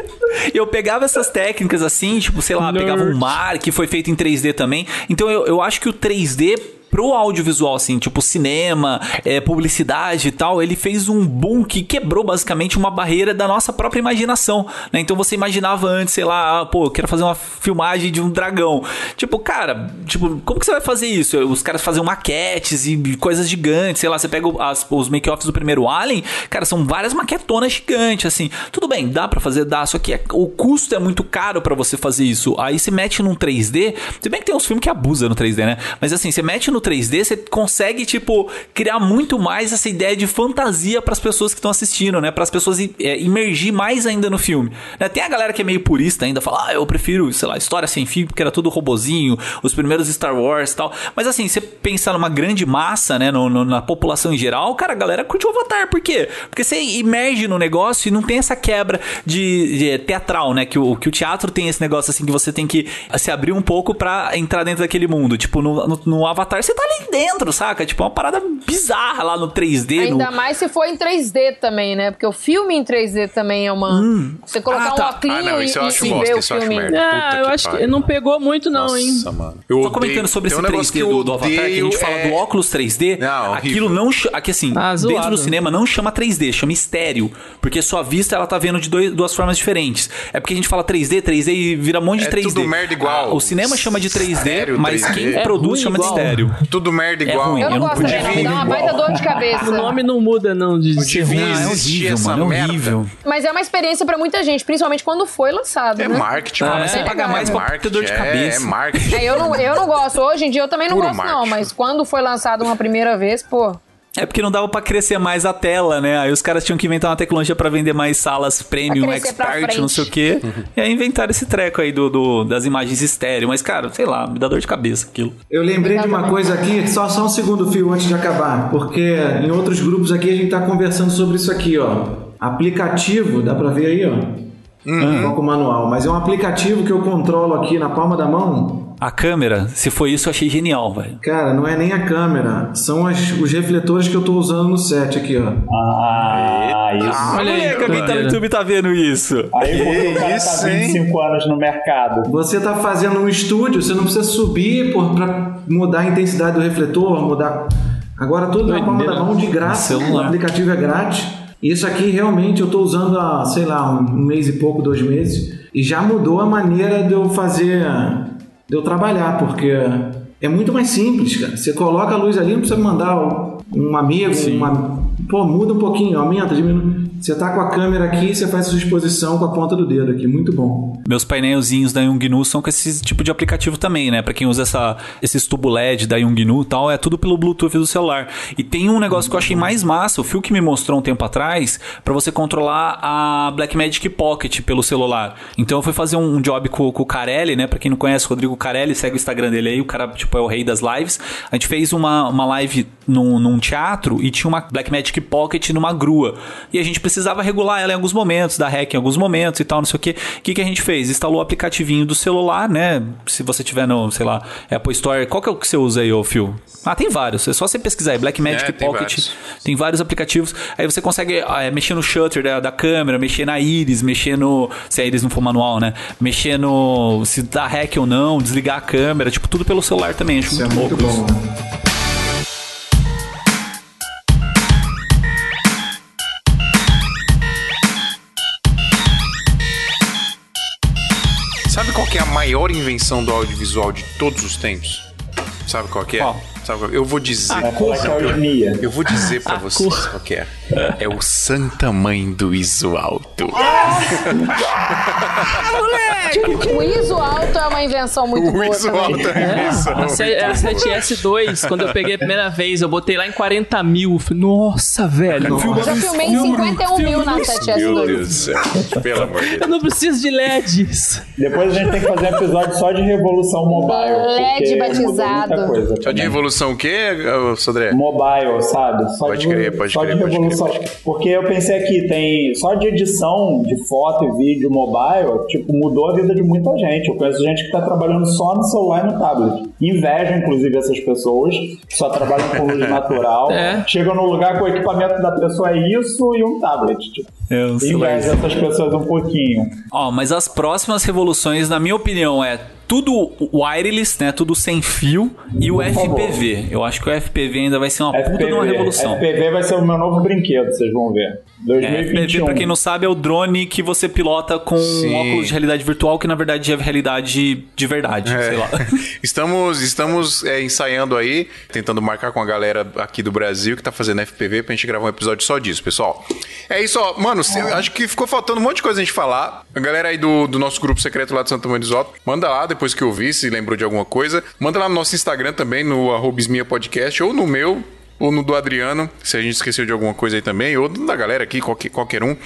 eu pegava essas técnicas assim, tipo, sei lá, pegava um mar que foi feito em 3D também. Então eu, eu acho que o 3D pro audiovisual, assim, tipo cinema, é, publicidade e tal, ele fez um boom que quebrou basicamente uma barreira da nossa própria imaginação, né? Então você imaginava antes, sei lá, ah, pô, eu quero fazer uma filmagem de um dragão. Tipo, cara, tipo, como que você vai fazer isso? Os caras faziam maquetes e coisas gigantes, sei lá, você pega as- os make-offs do primeiro Alien, cara, são várias maquetonas gigantes, assim. Tudo bem, dá pra fazer, dá, só que é- o custo é muito caro pra você fazer isso. Aí você mete num 3D, se bem que tem uns filmes que abusam no 3D, né? Mas assim, você mete no no 3D, você consegue, tipo, criar muito mais essa ideia de fantasia pras pessoas que estão assistindo, né? Para as pessoas é, imergir mais ainda no filme. Né? Tem a galera que é meio purista ainda, fala, ah, eu prefiro, sei lá, história sem fim, porque era tudo robozinho, os primeiros Star Wars e tal. Mas assim, você pensar numa grande massa, né, no, no- na população em geral, cara, a galera curte o Avatar. Por quê? Porque você imerge no negócio e não tem essa quebra de, de teatral, né? Que o, que o teatro tem esse negócio assim que você tem que se abrir um pouco pra entrar dentro daquele mundo. Tipo, no, no, no Avatar você tá ali dentro, saca? Tipo, é uma parada bizarra lá no 3D. Ainda no... mais se for em 3D também, né? Porque o filme em 3D também é uma. Você colocar Ah, tá. um óculos Ah, não, e, isso eu e- acho e bosta, ver o isso eu acho filme. merda. Ah, eu que acho que não pegou muito, não, hein? Nossa, mano. Eu Tô odeio- comentando sobre tem esse um negócio 3D que eu do, do Avatar, que a gente odeio, fala é- do óculos 3D. Não, aquilo horrível. não. Aqui assim, Ah, dentro do cinema não chama 3D, chama estéreo. Porque sua vista ela tá vendo de dois- duas formas diferentes. É porque a gente fala 3D, 3D e vira um monte de É 3D. tudo merda igual. Ah, o cinema chama de 3D, Estéreo, mas 3D. quem É produz chama igual. de estéreo. Tudo merda É igual. ruim, Eu não não gosto também, não. Me dá uma baita dor de cabeça. O nome não muda, não, de ser ruim. Ah, é existir horrível, essa mano, é merda. horrível. Mas é uma experiência pra muita gente, principalmente quando foi lançado. É né? marketing, mano. mas você É paga mais é pra ter dor de marketing, cabeça. É, é marketing. É, eu, não, eu não gosto. Hoje em dia eu também não Puro gosto, não. marketing. Mas quando foi lançado uma primeira vez, pô. É porque não dava pra crescer mais a tela, né? Aí os caras tinham que inventar uma tecnologia pra vender mais salas premium, expert, não sei o quê. E aí inventaram esse treco aí do, do- das imagens estéreo. Mas, cara, sei lá, me dá dor de cabeça aquilo. Eu lembrei de uma coisa aqui, só, só um segundo fio antes de acabar, porque em outros grupos aqui a gente tá conversando sobre isso aqui, ó. Aplicativo, dá pra ver aí, ó. Um pouco manual, mas é um aplicativo que eu controlo aqui na palma da mão. A câmera, se foi isso, eu achei genial, velho. Cara, não é nem a câmera, são as- os refletores que eu tô usando no set aqui, ó. Ah, isso. Olha aí, Moleque, alguém tá no. YouTube tá vendo isso. Aí porque o cara Isso, tá hein? 25 anos no mercado. Você tá fazendo um estúdio, você não precisa subir por, pra mudar a intensidade do refletor, mudar. Agora tudo na palma da mão de graça. No O aplicativo é grátis. Isso aqui realmente eu tô usando há, sei lá, um mês e pouco, dois meses. E já mudou a maneira de eu fazer. de eu trabalhar, porque é muito mais simples, cara. Você coloca a luz ali, não precisa mandar um amigo, uma. Pô, muda um pouquinho, aumenta, diminui. Você tá com a câmera aqui, você faz sua exposição com a ponta do dedo aqui. Muito bom. Meus painelzinhos da Yongnu são com esse tipo de aplicativo também, né? Pra quem usa essa, esses tubo LED da Yongnu e tal, é tudo pelo Bluetooth do celular. E tem um negócio que eu achei mais massa, o Phil que me mostrou um tempo atrás, pra você controlar a Blackmagic Pocket pelo celular. Então eu fui fazer um job com, com o Carelli, né? Pra quem não conhece, o Rodrigo Carelli, segue o Instagram dele aí, o cara, tipo, é o rei das lives. A gente fez uma, uma live num, num teatro e tinha uma Blackmagic Pocket numa grua. E a gente precisava regular ela em alguns momentos, dar hack em alguns momentos e tal, não sei o que. O que, que a gente fez? Instalou o aplicativinho do celular, né? Se você tiver no, sei lá, Apple Store, qual que é o que você usa aí, ô Phil? Ah, tem vários. É só você pesquisar aí, Blackmagic É, tem Pocket. vários. Tem vários aplicativos. Aí você consegue ah, mexer no shutter da, da câmera, mexer na íris, mexer no. Se a íris não for manual, né? Mexer no. Se dá hack ou não, desligar a câmera, tipo, tudo pelo celular também. Acho Isso é muito muito louco. isso. bom. Sabe maior invenção do audiovisual de todos os tempos? Sabe qual que é? Qual? Sabe qual? Eu vou dizer. Flaqueosmia. Eu vou dizer pra vocês qual que é. É o Santa Mãe do Iso Alto. O ISO alto é uma invenção muito O boa Iso também. Alto é a invenção. A, se- a 7S2, quando eu peguei a primeira vez, eu botei lá em 40 mil. Falei, nossa, velho. Eu já filmei em 51 mil na Meu 7S2. Deus do céu. Pelo amor de Deus. Eu não preciso de LEDs. Depois a gente tem que fazer um episódio só de revolução mobile. LED batizado. coisa Só de revolução o quê, Sodré? Mobile, sabe? Só Pode de, crer, pode só crer, de pode crer, revolução. Porque eu pensei aqui, tem só de edição de foto e vídeo mobile, tipo, mudou a vida de muita gente. Eu conheço gente que tá trabalhando só no celular e no tablet. Invejo, inclusive, essas pessoas que só trabalham com luz natural. É. Chegam no lugar que o equipamento da pessoa é isso e um tablet. Tipo. É, celular. Invejo essas pessoas um pouquinho. Ó, mas as próximas revoluções, na minha opinião, é tudo wireless, né? Tudo sem fio e o Por favor. FPV. Eu acho que o FPV ainda vai ser uma puta de uma revolução. FPV vai ser o meu novo brinquedo, vocês vão ver. É, FPV, 2021. pra quem não sabe, é o drone que você pilota com Sim. um óculos de realidade virtual, que na verdade é realidade de verdade, sei lá. Estamos estamos, estamos é, ensaiando aí, tentando marcar com a galera aqui do Brasil que tá fazendo FPV pra gente gravar um episódio só disso, pessoal. É isso, ó. Mano, cê- acho que ficou faltando um monte de coisa a gente falar. A galera aí do, do nosso grupo secreto lá de Santa Maria do Isoto, manda lá depois que eu vi, se lembrou de alguma coisa. Manda lá no nosso Instagram também, no arroba podcast, ou no meu, ou no do Adriano, se a gente esqueceu de alguma coisa aí também, ou da galera aqui, qualquer, qualquer um.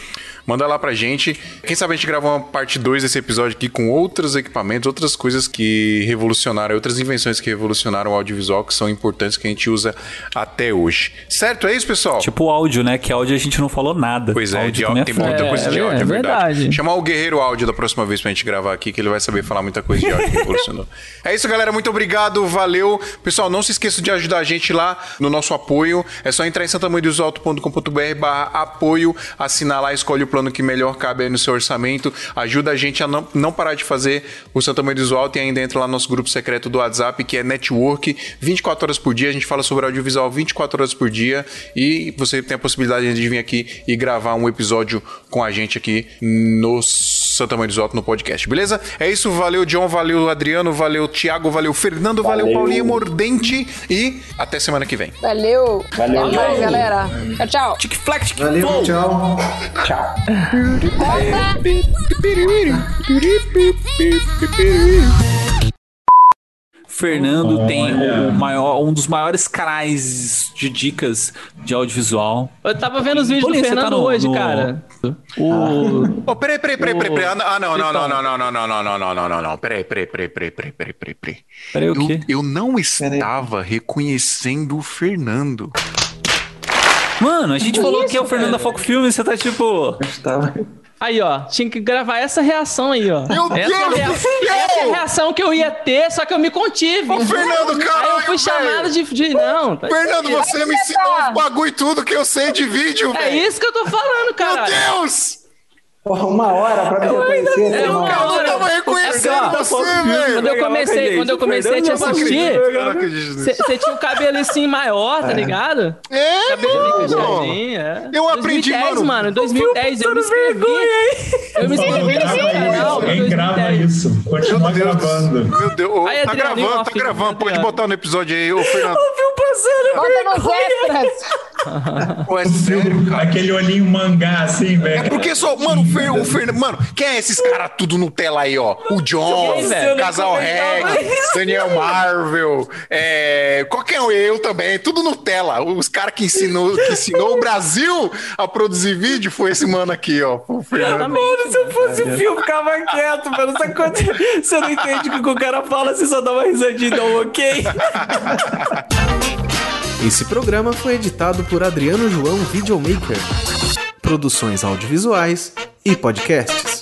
Manda lá pra gente. Quem sabe a gente grava uma parte 2 desse episódio aqui com outros equipamentos, outras coisas que revolucionaram, outras invenções que revolucionaram o audiovisual, que são importantes, que a gente usa até hoje. Certo? É isso, pessoal? Tipo o áudio, né? Que áudio a gente não falou nada. Pois é, áudio de áudio, tem foda. muita coisa de É, áudio, é é verdade. verdade. Chamar o Guerreiro Áudio da próxima vez pra gente gravar aqui, que ele vai saber falar muita coisa de áudio que revolucionou. é isso, galera. Muito obrigado, valeu. Pessoal, não se esqueça de ajudar a gente lá no nosso apoio. É só entrar em santamanhodosalto.com.br barra apoio, assinar lá, escolhe o plano que melhor cabe aí no seu orçamento. Ajuda a gente a não, não parar de fazer o Santa Mãe do Visual e ainda entra lá no nosso grupo secreto do WhatsApp, que é Network, 24 horas por dia. A gente fala sobre audiovisual 24 horas por dia e você tem a possibilidade de vir aqui e gravar um episódio com a gente aqui no Santa Mãe do Visual no podcast, beleza? É isso, valeu John, valeu Adriano, valeu Thiago, valeu Fernando, valeu, Valeu. Paulinho Mordente e até semana que vem. Valeu. Valeu, mais, gente. galera. Tchau, tchau. Tic flex, tic Valeu, flow. tchau. Tchau. Fernando tem o maior, um dos maiores canais de dicas de audiovisual. Eu tava vendo os vídeos Paulinho, do tá Fernando no- hoje, no- cara. O... Oh, peraí, peraí, peraí, peraí, peraí. Ah, não, ah, não, não, não, não, não, não, não, não, não, não, não, não. Peraí, peraí, peraí, peraí, peraí, peraí, peraí, peraí. Peraí, o Eu, quê? eu não estava reconhecendo o Fernando. Mano, a gente falou que é o Fernando da Foco Filme, você tá tipo. Aí, ó, tinha que gravar essa reação aí, ó. Meu essa, é Deus rea- do céu! essa é a reação que eu ia ter, só que eu me contive. Ô, Fernando, Aí eu fui chamado de, de. Não, tá- Fernando, você me ensinou os bagulho e tudo que eu sei de vídeo, É velho. isso que eu tô falando, Meu cara. Deus! Porra, uma hora pra me reconhecer, É uma Eu não hora. tava reconhecendo É ó, você, Quando velho. eu comecei, quando eu comecei a te assistir, Eu você tinha o cabelo assim maior, tá ligado? É, Cabelo mano. é. Eu aprendi, 2010, mano. mano. 2010 eu me inscrevi. Eu me inscrevi nesse canal em Quem grava 2010. isso? Continua Meu Deus. gravando. Meu Deus, Aí, tá gravando, tá gravando. Pode botar no episódio aí, ô Fernando. Bota nos extras. Pô, é sério, cara. Aquele olhinho mangá assim, velho. É porque só, mano, Fer, o Fernando. Mano, quem é esses caras tudo no tela aí, ó? O John, velho? Casal Reg, Daniel Marvel, é, qualquer um, eu também, tudo no tela. Os caras que ensinou, que ensinou o Brasil a produzir vídeo foi esse mano aqui, ó. O Fernando. Mano, se eu fosse o filme, ficava quieto, mano. Sabe quando você não entende o que o cara fala, você só dá uma risadinha e dá um ok? Esse programa foi editado por Adriano João Videomaker. Produções audiovisuais e podcasts.